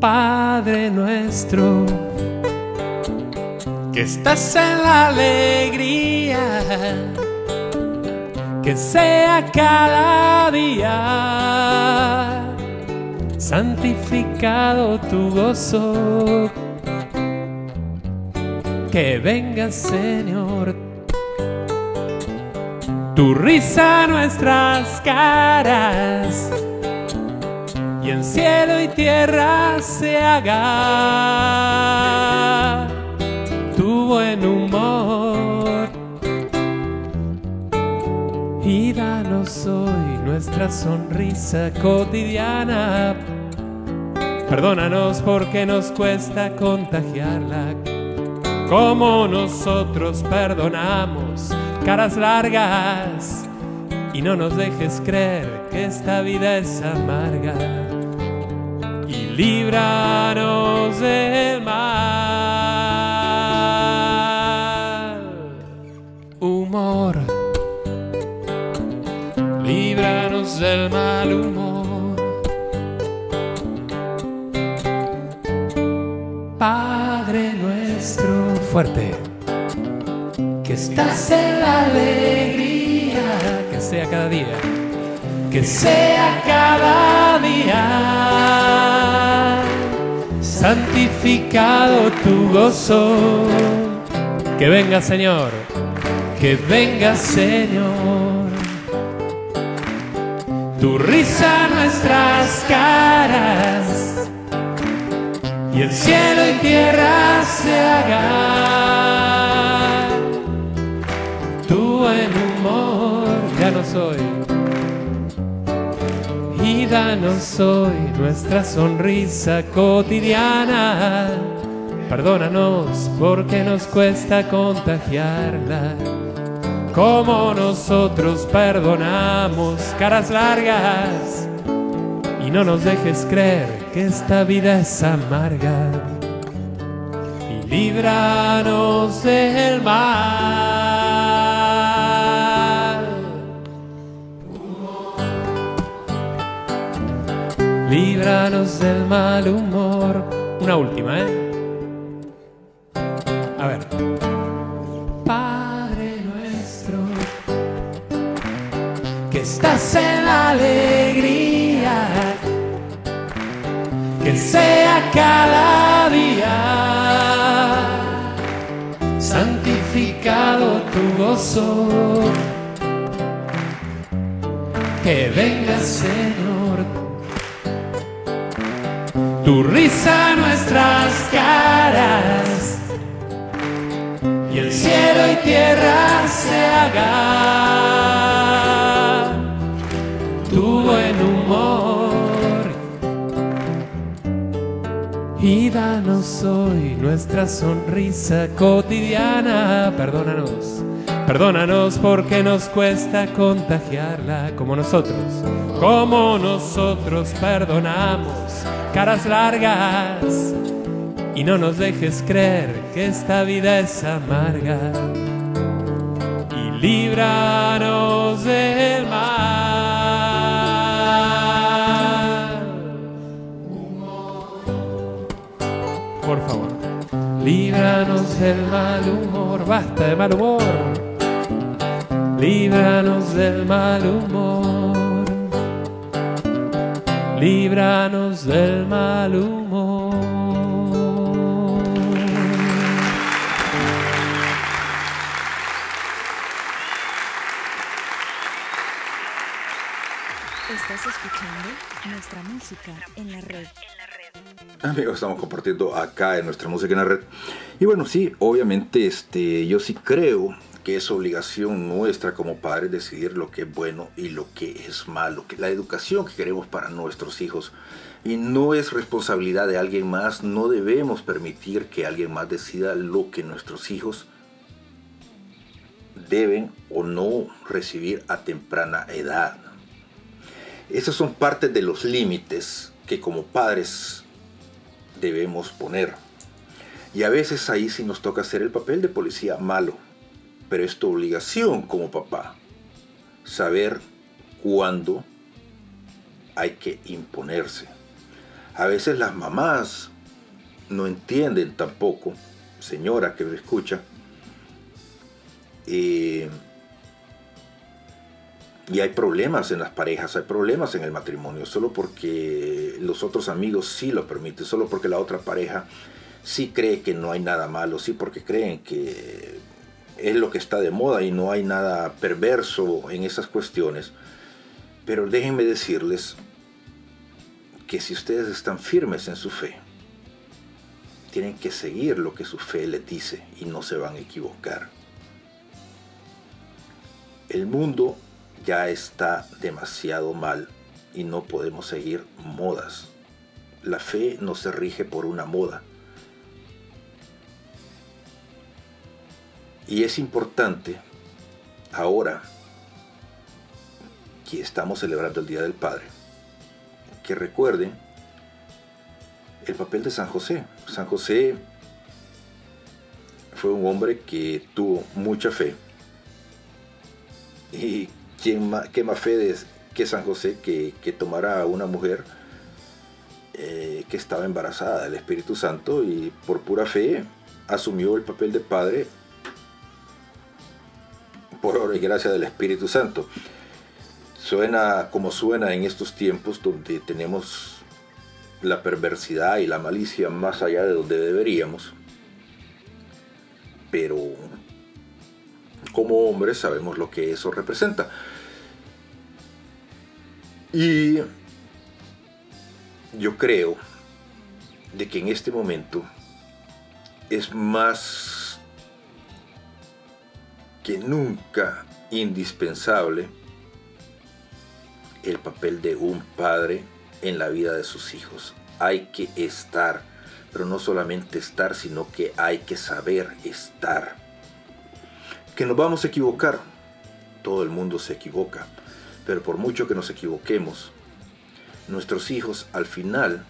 Padre nuestro, que estás en la alegría, que sea cada día santificado tu gozo. Que venga, Señor, tu risa nuestras caras. Y en cielo y tierra se haga tu buen humor. Y danos hoy nuestra sonrisa cotidiana Perdónanos porque nos cuesta contagiarla. Como nosotros perdonamos caras largas. Y no nos dejes creer que esta vida es amarga. Y líbranos del mal. Humor. Líbranos del mal. Fuerte, que estás en la alegría, que sea cada día, que sea cada día, santificado tu gozo, que venga Señor, que venga Señor. Tu risa nuestras caras y el cielo y tierra se haga. Tu buen humor ya no soy y danos hoy nuestra sonrisa cotidiana. Perdónanos porque nos cuesta contagiarla como nosotros perdonamos caras largas y no nos dejes creer que esta vida es amarga y líbranos del mal. Líbranos del mal humor. Una última, ¿eh? A ver. Padre nuestro, que estás en la alegría, sea cada día. Santificado tu gozo, que venga Señor, tu risa nuestras caras. Y el cielo y tierra se haga tu buen humor y danos hoy nuestra sonrisa cotidiana perdónanos perdónanos porque nos cuesta contagiarla como nosotros como nosotros perdonamos caras largas y no nos dejes creer que esta vida es amarga. Y líbranos del mal. Líbranos del mal humor. Basta de mal humor. Líbranos del mal humor. Líbranos del mal humor. Estás escuchando nuestra música en la red. Amigos, estamos compartiendo acá en nuestra música en la red. Y bueno, sí, obviamente este, yo sí creo que es obligación nuestra como padres decidir lo que es bueno y lo que es malo, que la educación que queremos para nuestros hijos. Y no es responsabilidad de alguien más, no debemos permitir que alguien más decida lo que nuestros hijos deben o no recibir a temprana edad. Esos son parte de los límites que como padres debemos poner. Y a veces ahí sí nos toca hacer el papel de policía malo. Pero es tu obligación como papá saber cuándo hay que imponerse. A veces las mamás no entienden tampoco, señora que me escucha, eh, y hay problemas en las parejas, hay problemas en el matrimonio, solo porque los otros amigos sí lo permiten, solo porque la otra pareja sí cree que no hay nada malo, sí porque creen que es lo que está de moda y no hay nada perverso en esas cuestiones. Pero déjenme decirles que si ustedes están firmes en su fe, tienen que seguir lo que su fe les dice y no se van a equivocar. El mundo ya está demasiado mal y no podemos seguir modas. La fe no se rige por una moda. Y es importante ahora que estamos celebrando el Día del Padre, que recuerden el papel de San José. San José fue un hombre que tuvo mucha fe. Y ¿quién qué más fe de que San José que, que tomara a una mujer eh, que estaba embarazada del Espíritu Santo y por pura fe asumió el papel de padre por obra y gracia del Espíritu Santo. Suena como suena en estos tiempos donde tenemos la perversidad y la malicia más allá de donde deberíamos. Pero como hombres sabemos lo que eso representa. Y yo creo de que en este momento es más que nunca indispensable el papel de un padre en la vida de sus hijos. Hay que estar, pero no solamente estar, sino que hay que saber estar. Que nos vamos a equivocar, todo el mundo se equivoca, pero por mucho que nos equivoquemos, nuestros hijos al final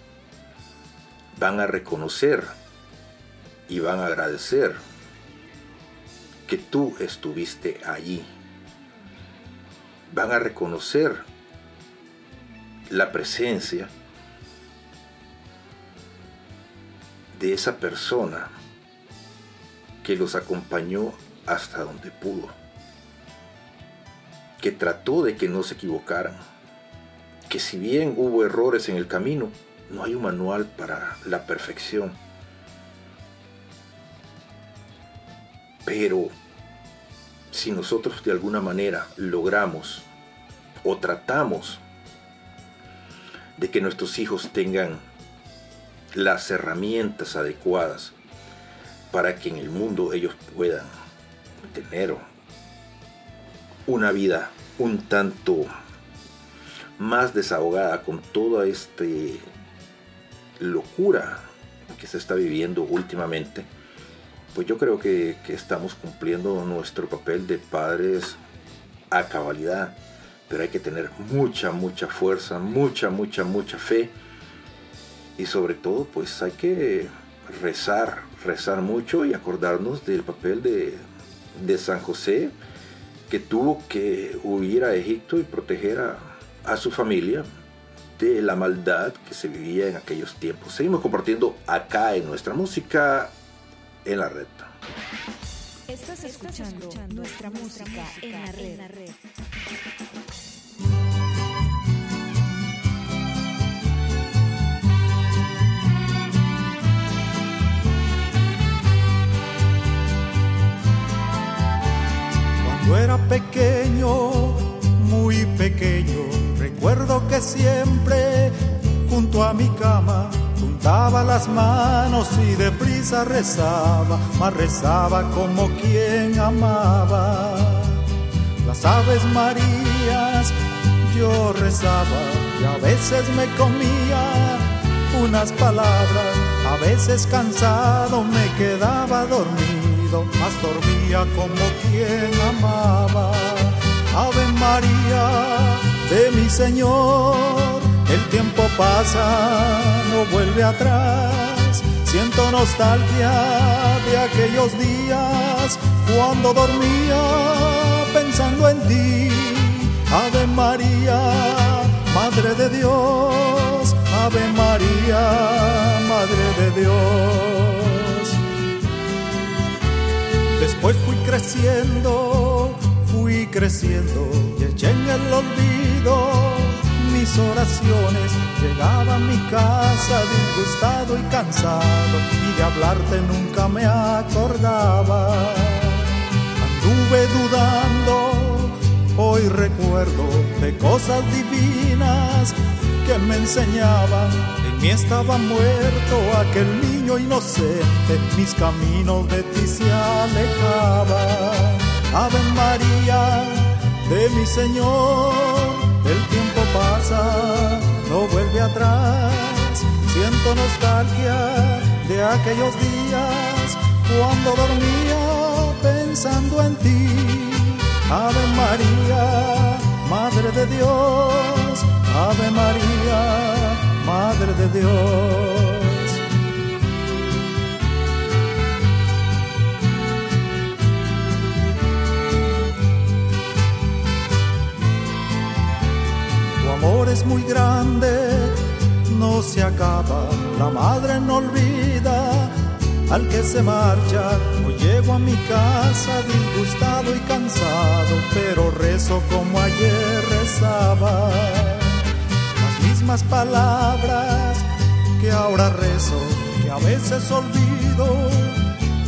van a reconocer y van a agradecer que tú estuviste allí. Van a reconocer la presencia de esa persona que los acompañó hasta donde pudo, que trató de que no se equivocaran, que si bien hubo errores en el camino, no hay un manual para la perfección. Pero si nosotros de alguna manera logramos o tratamos de que nuestros hijos tengan las herramientas adecuadas para que en el mundo ellos puedan tener una vida un tanto más desahogada con toda esta locura que se está viviendo últimamente, pues yo creo que, estamos cumpliendo nuestro papel de padres a cabalidad. Pero hay que tener mucha, mucha fuerza, mucha, mucha, mucha fe. Y sobre todo pues hay que rezar, rezar mucho y acordarnos del papel de, de San José que tuvo que huir a Egipto y proteger a, a su familia de la maldad que se vivía en aquellos tiempos. Seguimos compartiendo acá en nuestra música en la red. Estás escuchando, nuestra, música, en la red. Cuando era pequeño, muy pequeño, recuerdo que siempre junto a mi cama juntaba las manos y deprisa rezaba, mas rezaba como quien amaba. Las aves marías yo rezaba y a veces me comía unas palabras, a veces cansado me quedaba dormido, mas dormía como quien amaba. Ave María de mi Señor, el tiempo pasa, no vuelve atrás. Siento nostalgia de aquellos días cuando dormía pensando en ti. Ave María, Madre de Dios, Ave María, Madre de Dios. Después fui creciendo, fui creciendo y eché en el olvido mis oraciones. Llegaba a mi casa disgustado y cansado y de hablarte nunca me acordaba. Anduve dudando, hoy recuerdo de cosas divinas que me enseñaban. Estaba muerto aquel niño inocente, mis caminos de ti se alejaban. Ave María de mi Señor, el tiempo pasa, no vuelve atrás. Siento nostalgia de aquellos días cuando dormía pensando en ti. Ave María, Madre de Dios, Ave María, Madre de Dios. es muy grande, no se acaba, la madre no olvida al que se marcha. Hoy llego a mi casa disgustado y cansado, pero rezo como ayer rezaba. Mismas palabras que ahora rezo, que a veces olvido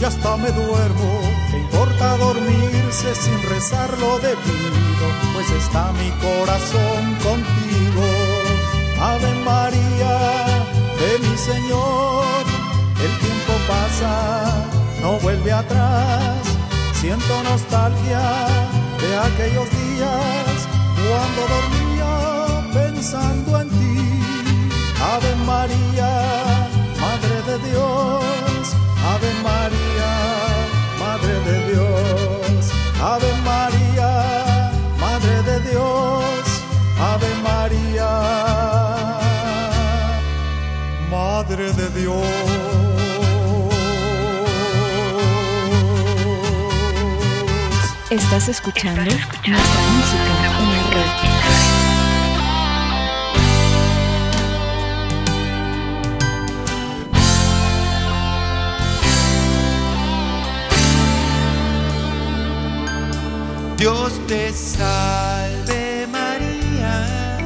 y hasta me duermo. ¿Qué importa dormirse sin rezar lo debido? Pues está mi corazón contigo. Ave María de mi Señor, el tiempo pasa, no vuelve atrás. Siento nostalgia de aquellos días cuando dormía pensando en ti. Ave María, Madre de Dios, Ave María, Madre de Dios, Ave María, Madre de Dios, Ave María, Madre de Dios. Estás escuchando nuestra música Dios te salve María,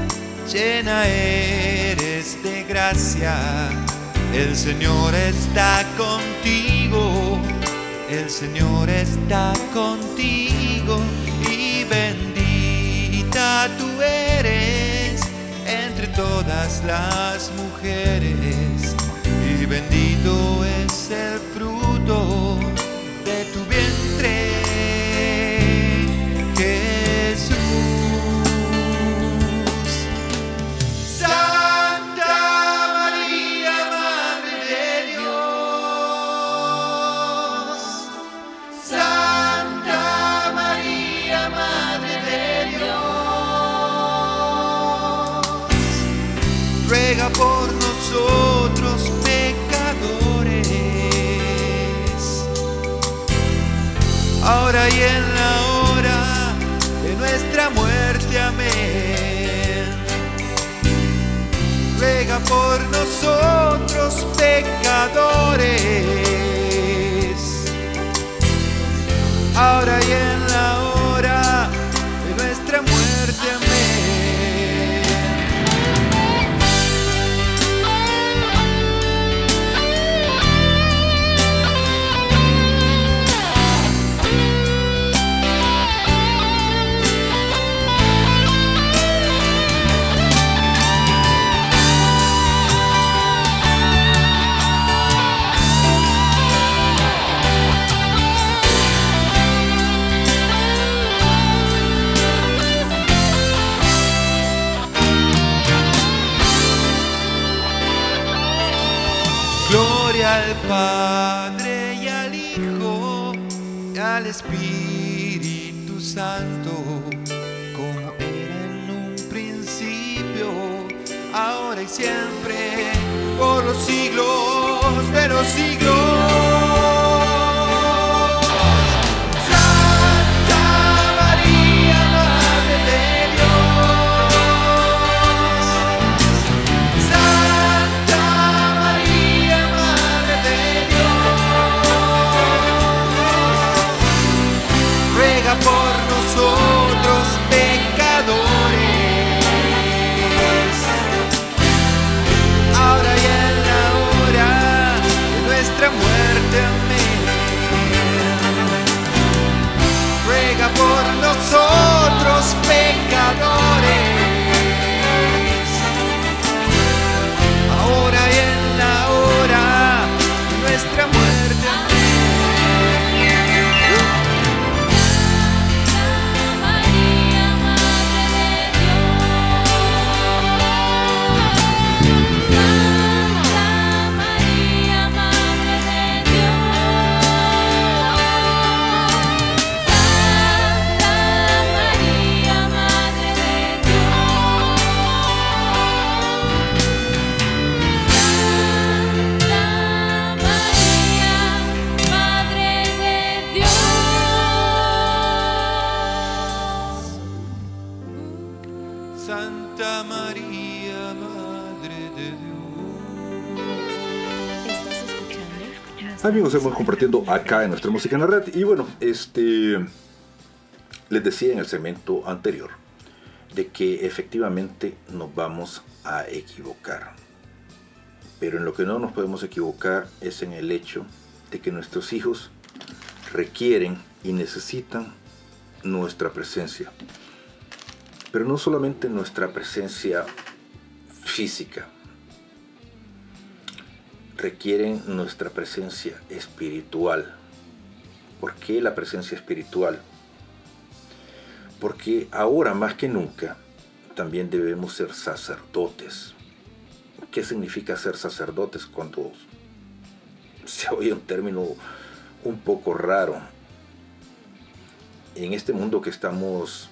llena eres de gracia, el Señor está contigo, el Señor está contigo y bendita tú eres entre todas las mujeres. Y bendito es el fruto por nosotros pecadores, ahora y en la hora Amigos, hemos compartiendo acá en nuestra música en la red. Y bueno, este les decía en el segmento anterior de que efectivamente nos vamos a equivocar. Pero en lo que no nos podemos equivocar es en el hecho de que nuestros hijos requieren y necesitan nuestra presencia. Pero no solamente nuestra presencia física, requieren nuestra presencia espiritual. ¿Por qué la presencia espiritual? Porque ahora más que nunca también debemos ser sacerdotes. ¿Qué significa ser sacerdotes cuando se oye un término un poco raro? En este mundo que estamos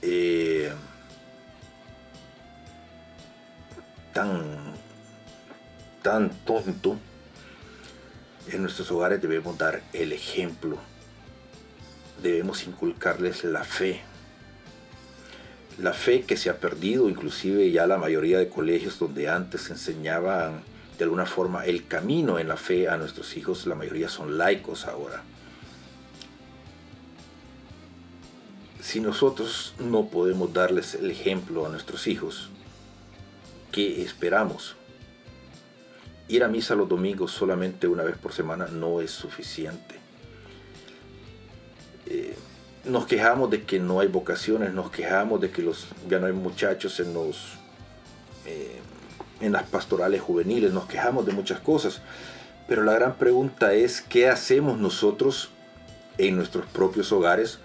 eh, tan tan tonto, en nuestros hogares debemos dar el ejemplo. Debemos inculcarles la fe. La fe que se ha perdido, inclusive ya la mayoría de colegios donde antes enseñaban de alguna forma el camino en la fe a nuestros hijos, la mayoría son laicos ahora. Si nosotros no podemos darles el ejemplo a nuestros hijos, ¿qué esperamos? Ir a misa los domingos solamente una vez por semana no es suficiente. Eh, nos quejamos de que no hay vocaciones, nos quejamos de que los, ya no hay muchachos en, los, eh, en las pastorales juveniles, nos quejamos de muchas cosas. Pero la gran pregunta es, ¿qué hacemos nosotros en nuestros propios hogares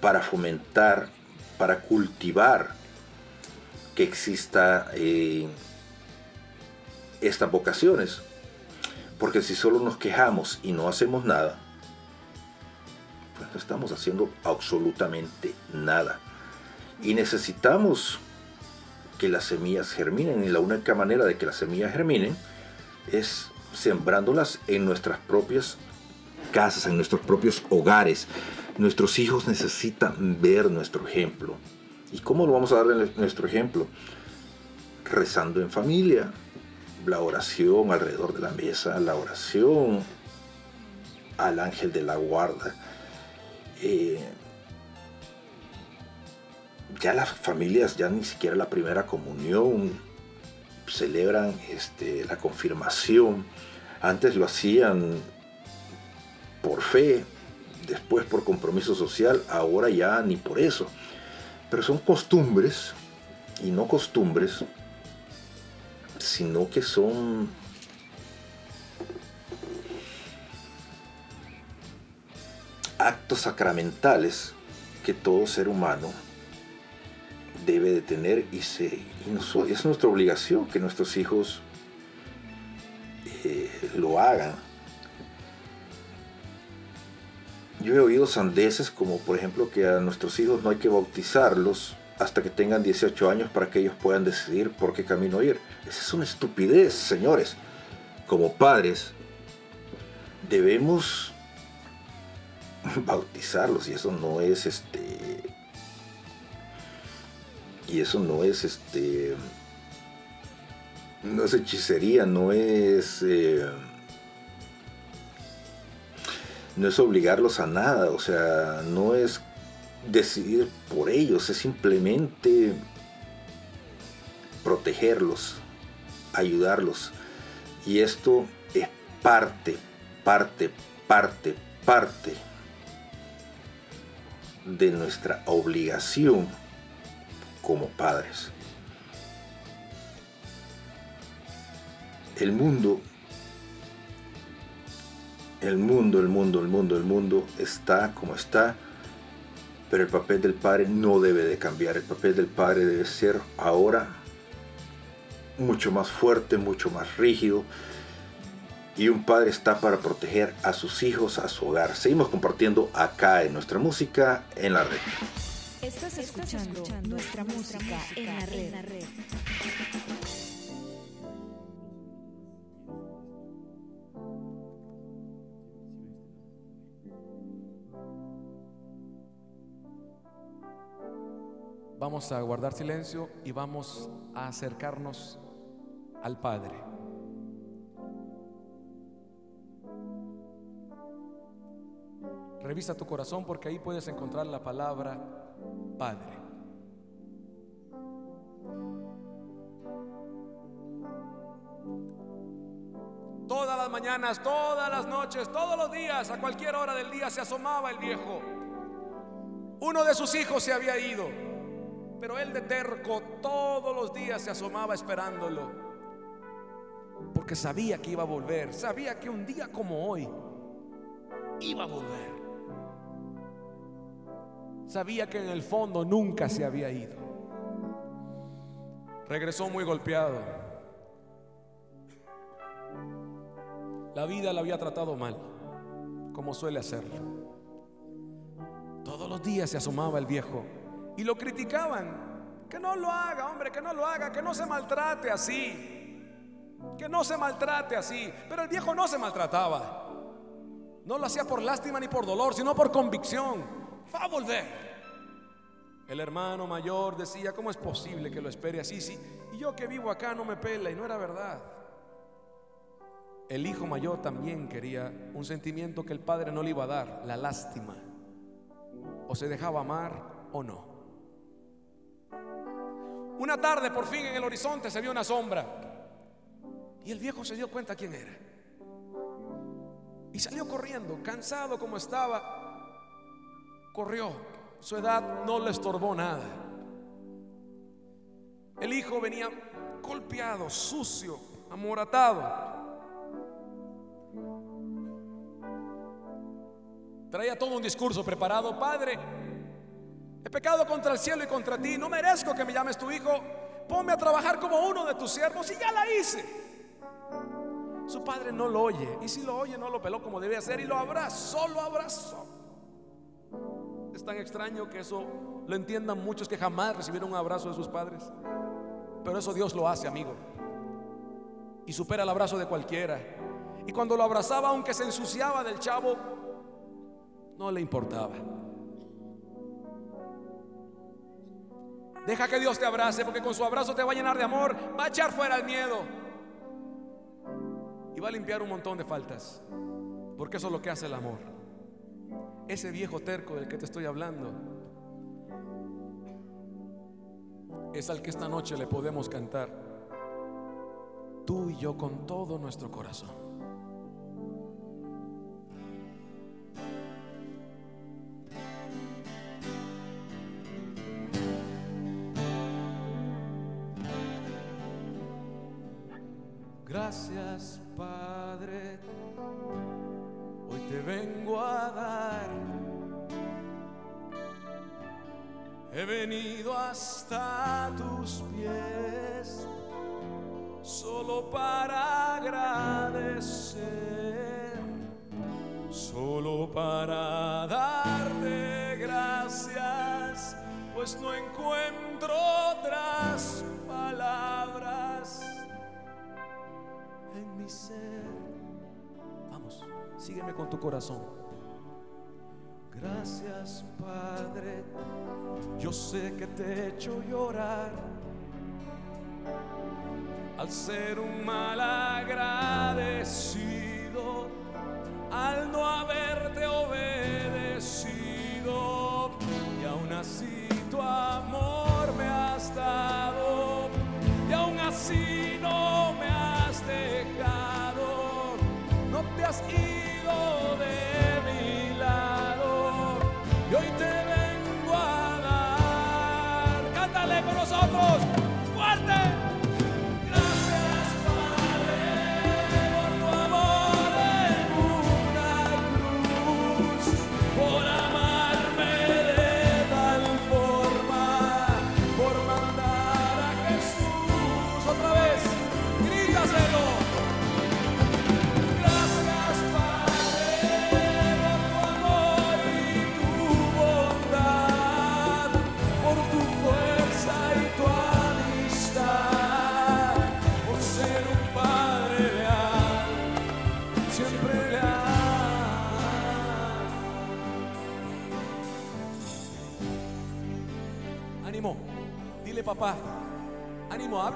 para fomentar, para cultivar que exista eh, estas vocaciones. Porque si solo nos quejamos y no hacemos nada, pues no estamos haciendo absolutamente nada. Y necesitamos que las semillas germinen. Y la única manera de que las semillas germinen es sembrándolas en nuestras propias casas, en nuestros propios hogares. Nuestros hijos necesitan ver nuestro ejemplo. ¿Y cómo lo vamos a dar nuestro ejemplo? Rezando en familia, la oración alrededor de la mesa, la oración al ángel de la guarda. Eh, ya las familias, ya ni siquiera la primera comunión, celebran este, la confirmación. Antes lo hacían por fe, después por compromiso social, ahora ya ni por eso. Pero son costumbres y no costumbres sino que son actos sacramentales que todo ser humano debe de tener y, es nuestra obligación que nuestros hijos eh, lo hagan. Yo he oído sandeces como por ejemplo que a nuestros hijos no hay que bautizarlos hasta que tengan 18 años para que ellos puedan decidir por qué camino ir. Esa es una estupidez, señores. Como padres, debemos bautizarlos y eso no es este y eso no es este no es hechicería no es eh, no es obligarlos a nada o sea no es decidir por ellos, es simplemente protegerlos, ayudarlos. Y esto es parte, parte, parte, parte de nuestra obligación como padres. El mundo, el mundo, el mundo, el mundo, el mundo está como está pero el papel del padre no debe de cambiar. El papel del padre debe ser ahora mucho más fuerte, mucho más rígido. Y un padre está para proteger a sus hijos, a su hogar. Seguimos compartiendo acá en nuestra música en la red. Estás escuchando, nuestra, música, en la red. vamos a guardar silencio y vamos a acercarnos al Padre. Revisa tu corazón porque ahí puedes encontrar la palabra Padre. Todas las mañanas, todas las noches, todos los días, a cualquier hora del día se asomaba el viejo. Uno de sus hijos se había ido pero él de terco todos los días se asomaba esperándolo. Porque sabía que iba a volver, sabía que un día como hoy iba a volver. Sabía que en el fondo nunca se había ido. Regresó muy golpeado. La vida la había tratado mal, como suele hacerlo. Todos los días se asomaba el viejo y lo criticaban. Que no lo haga, hombre, que no lo haga, que no se maltrate así. Que no se maltrate así. Pero el viejo no se maltrataba. No lo hacía por lástima ni por dolor, sino por convicción. Va a volver. El hermano mayor decía, ¿cómo es posible que lo espere así? Sí, y yo que vivo acá no me pela y no era verdad. El hijo mayor también quería un sentimiento que el padre no le iba a dar, la lástima. O se dejaba amar o no. Una tarde por fin en el horizonte se vio una sombra. Y el viejo se dio cuenta quién era. Y salió corriendo, cansado como estaba. Corrió. Su edad no le estorbó nada. El hijo venía golpeado, sucio, amoratado. Traía todo un discurso preparado. Padre, he pecado contra el cielo y contra ti. No merezco que me llames tu hijo. Ponme a trabajar como uno de tus siervos y ya la hice. Su padre no lo oye. Y si lo oye, no lo peló como debe hacer. Y lo abrazó, lo abrazó. Es tan extraño que eso lo entiendan muchos que jamás recibieron un abrazo de sus padres. Pero eso Dios lo hace, amigo. Y supera el abrazo de cualquiera. Y cuando lo abrazaba, aunque se ensuciaba del chavo, no le importaba. Deja que Dios te abrace porque con su abrazo te va a llenar de amor, va a echar fuera el miedo y va a limpiar un montón de faltas. Porque eso es lo que hace el amor. Ese viejo terco del que te estoy hablando es al que esta noche le podemos cantar. Tú y yo con todo nuestro corazón. Gracias Padre, hoy te vengo a dar. He venido hasta tus pies solo para agradecer, solo para darte gracias, pues no encuentro otras palabras sígueme con tu corazón. Gracias Padre, yo sé que te he hecho llorar al ser un mal agradecido, al no haberte obedecido y aún así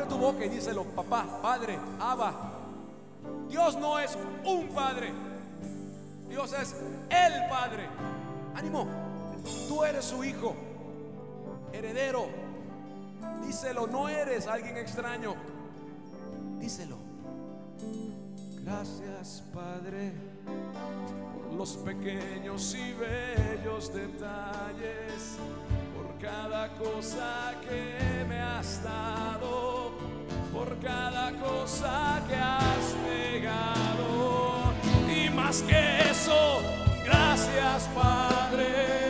abre tu boca y díselo, papá, padre, Abba. Dios no es un padre, Dios es el Padre. Ánimo, tú eres su hijo, heredero. Díselo, no eres alguien extraño. Díselo. Gracias, Padre, por los pequeños y bellos detalles, por cada cosa que me has dado, por cada cosa que has negado. Y más que eso, gracias, Padre,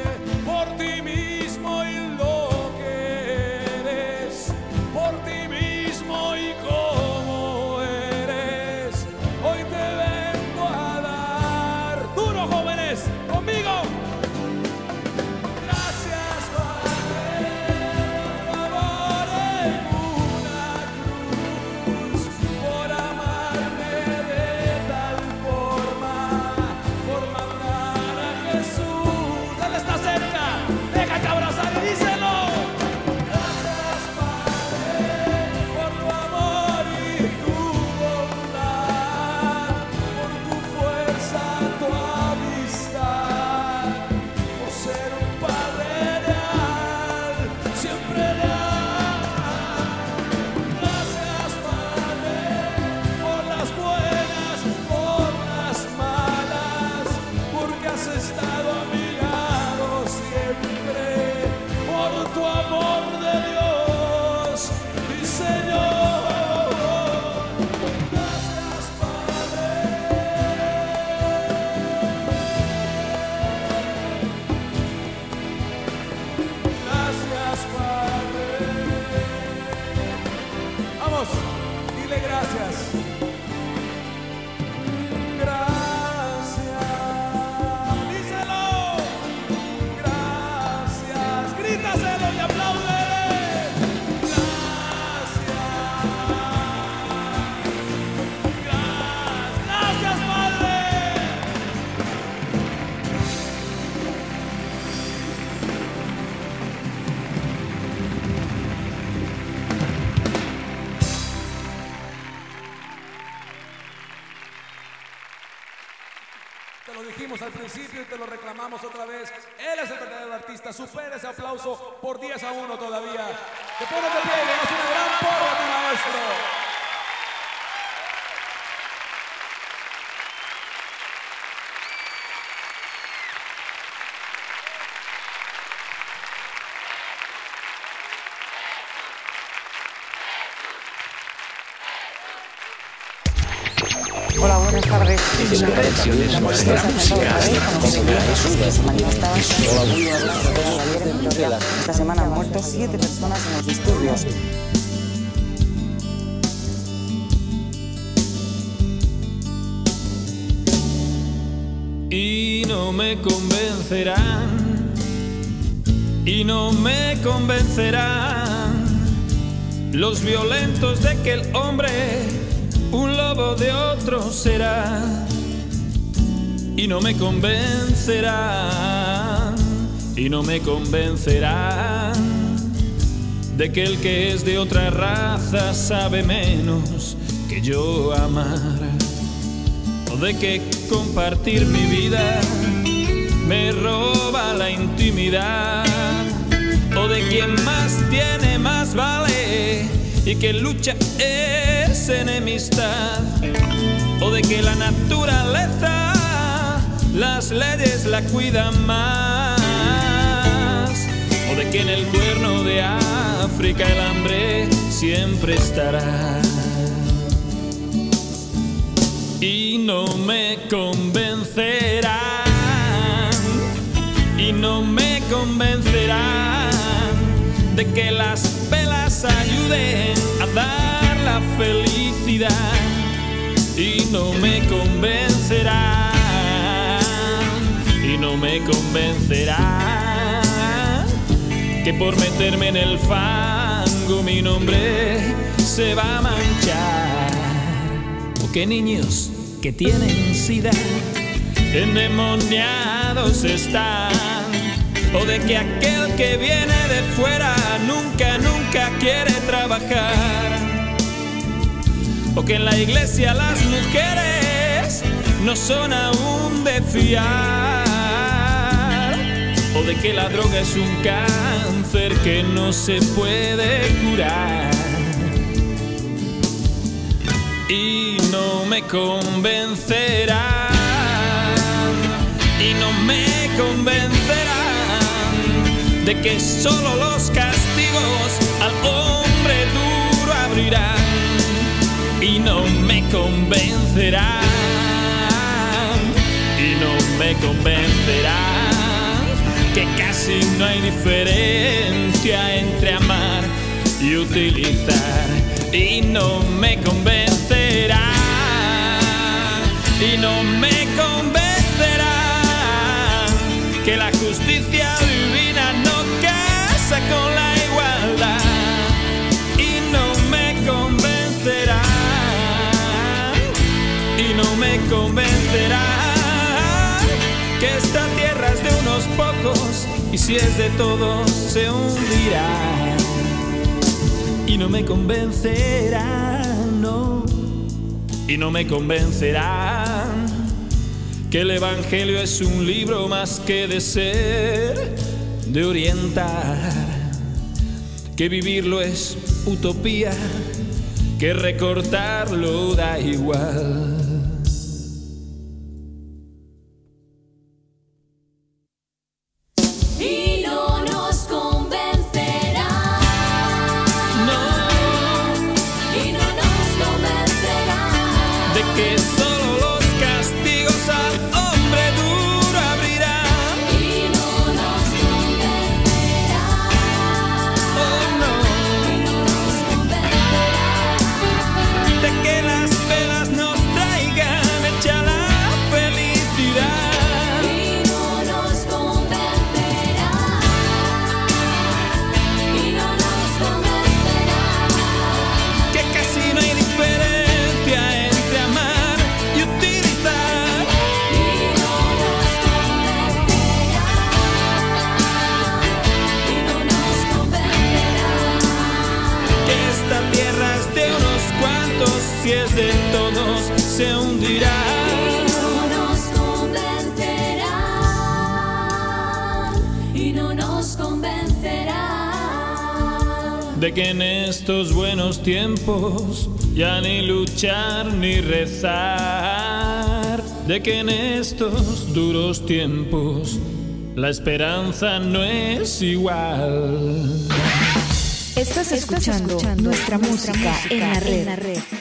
10 a 1 todavía. Esta semana han muerto siete personas en los disturbios. y no me convencerán, y no me convencerán. Los violentos de que el hombre un lobo de otro será, y no me convencerán, y no me convencerán de que el que es de otra raza sabe menos que yo amar o de que compartir mi vida me roba la intimidad, o de quien más tiene más vale y que lucha es enemistad, o de que la naturaleza las leyes la cuidan más, o de que en el cuerno de África el hambre siempre estará. Y no me convencerán y no me convencerán de que las velas ayuden a dar la felicidad. Y no me convencerán y no me convencerán que por meterme en el fango mi nombre se va a manchar. O que niños que tienen sida endemoniados están o de que aquel que viene de fuera nunca, nunca quiere trabajar o que en la iglesia las mujeres no son aún de fiar, o de que la droga es un cáncer que no se puede curar. Y no me convencerán, y no me convencerán de que solo los castigos al hombre duro abrirán y no me convencerán y no me convencerán que casi no hay diferencia entre amar y utilizar. Y no me convencerán y no me convencerán que la justicia divina no casa con la igualdad. Y no me convencerán y no me convencerán pocos y si es de todos se hundirá y no me convencerán no y no me convencerán que el evangelio es un libro más que de ser de orientar que vivirlo es utopía que recortarlo da igual. La esperanza no es igual. Estás escuchando, nuestra, música, en la red. no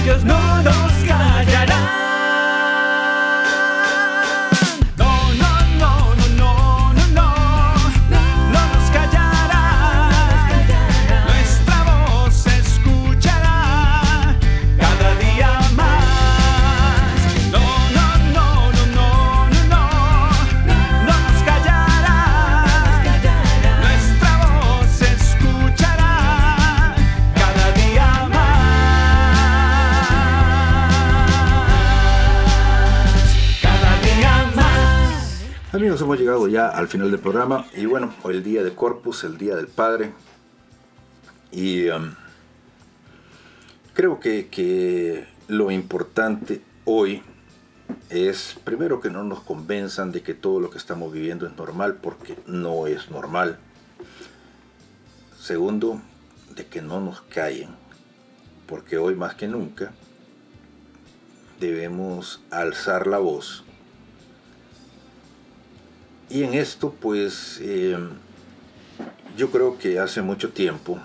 callarán. Ellos no al final del programa y bueno, hoy el día de Corpus, el día del Padre. Y um, creo que, que lo importante hoy es, primero, que no nos convenzan de que todo lo que estamos viviendo es normal, porque no es normal. Segundo, de que no nos callen, porque hoy más que nunca debemos alzar la voz y en esto, pues, eh, yo creo que hace mucho tiempo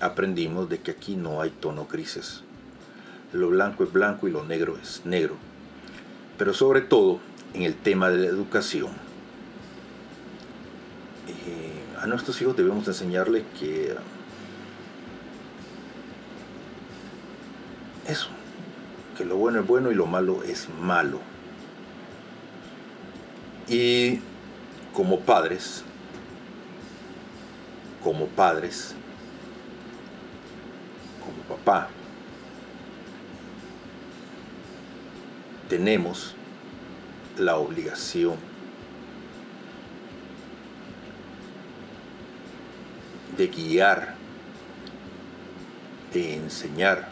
aprendimos de que aquí no hay tono grises. Lo blanco es blanco y lo negro es negro. Pero sobre todo en el tema de la educación. eh, a nuestros hijos debemos enseñarles que eso, que lo bueno es bueno y lo malo es malo. Y como padres, como padres, como papá, tenemos la obligación de guiar, de enseñar,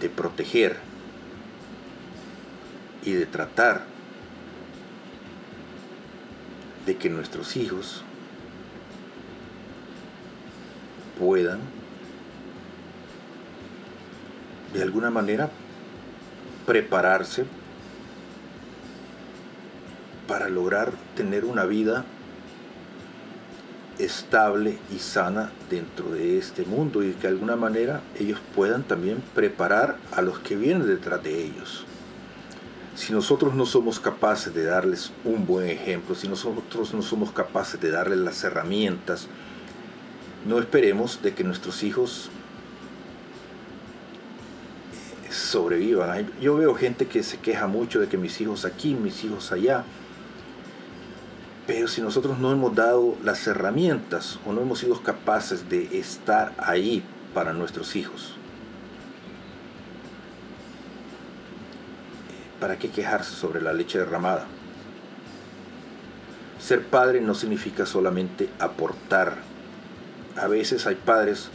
de proteger y de tratar de que nuestros hijos puedan de alguna manera prepararse para lograr tener una vida estable y sana dentro de este mundo y que de alguna manera ellos puedan también preparar a los que vienen detrás de ellos. Si nosotros no somos capaces de darles un buen ejemplo, si nosotros no somos capaces de darles las herramientas, no esperemos de que nuestros hijos eh, sobrevivan. Yo veo gente que se queja mucho de que mis hijos aquí, mis hijos allá. Pero si nosotros no hemos dado las herramientas o no hemos sido capaces de estar ahí para nuestros hijos, ¿para qué quejarse sobre la leche derramada? Ser padre no significa solamente aportar. A veces hay padres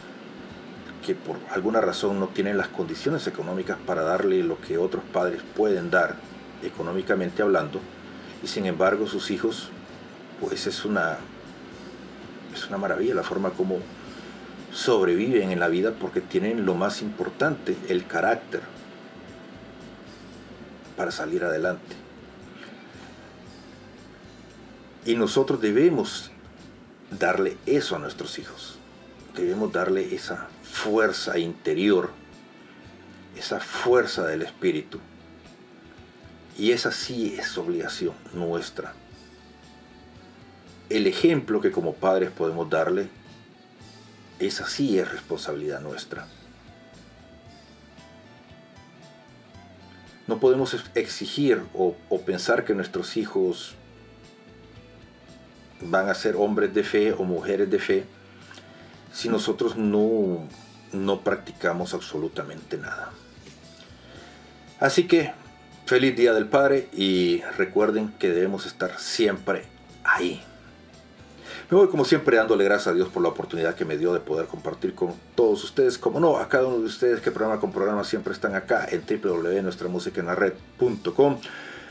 que por alguna razón no tienen las condiciones económicas para darle lo que otros padres pueden dar, económicamente hablando, y sin embargo sus hijos, pues es una, es una maravilla la forma como sobreviven en la vida porque tienen lo más importante, el carácter, para salir adelante. Y nosotros debemos darle eso a nuestros hijos. Debemos darle esa fuerza interior, esa fuerza del espíritu. Y esa sí es obligación nuestra. El ejemplo que como padres podemos darle, esa sí es responsabilidad nuestra. No podemos exigir o, pensar que nuestros hijos van a ser hombres de fe o mujeres de fe si nosotros no, no practicamos absolutamente nada. Así que feliz Día del Padre y recuerden que debemos estar siempre ahí. Me voy como siempre dándole gracias a Dios por la oportunidad que me dio de poder compartir con todos ustedes, como no, a cada uno de ustedes que programa con programa siempre están acá en www.nuestramusicaenlared.com.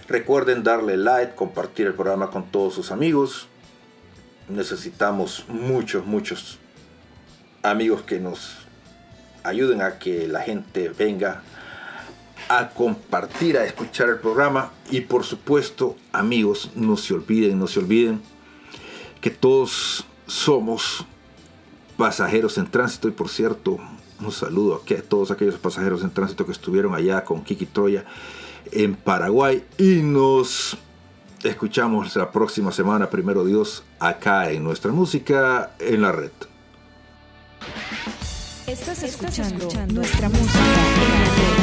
Recuerden darle like, compartir el programa con todos sus amigos. Necesitamos muchos, muchos amigos que nos ayuden a que la gente venga a compartir, a escuchar el programa y por supuesto amigos, no se olviden, no se olviden que todos somos pasajeros en tránsito y por cierto un saludo a todos aquellos pasajeros en tránsito que estuvieron allá con Kiki Troya en Paraguay y nos escuchamos la próxima semana, primero Dios, acá en nuestra música en la red. Estás escuchando, nuestra música en la red.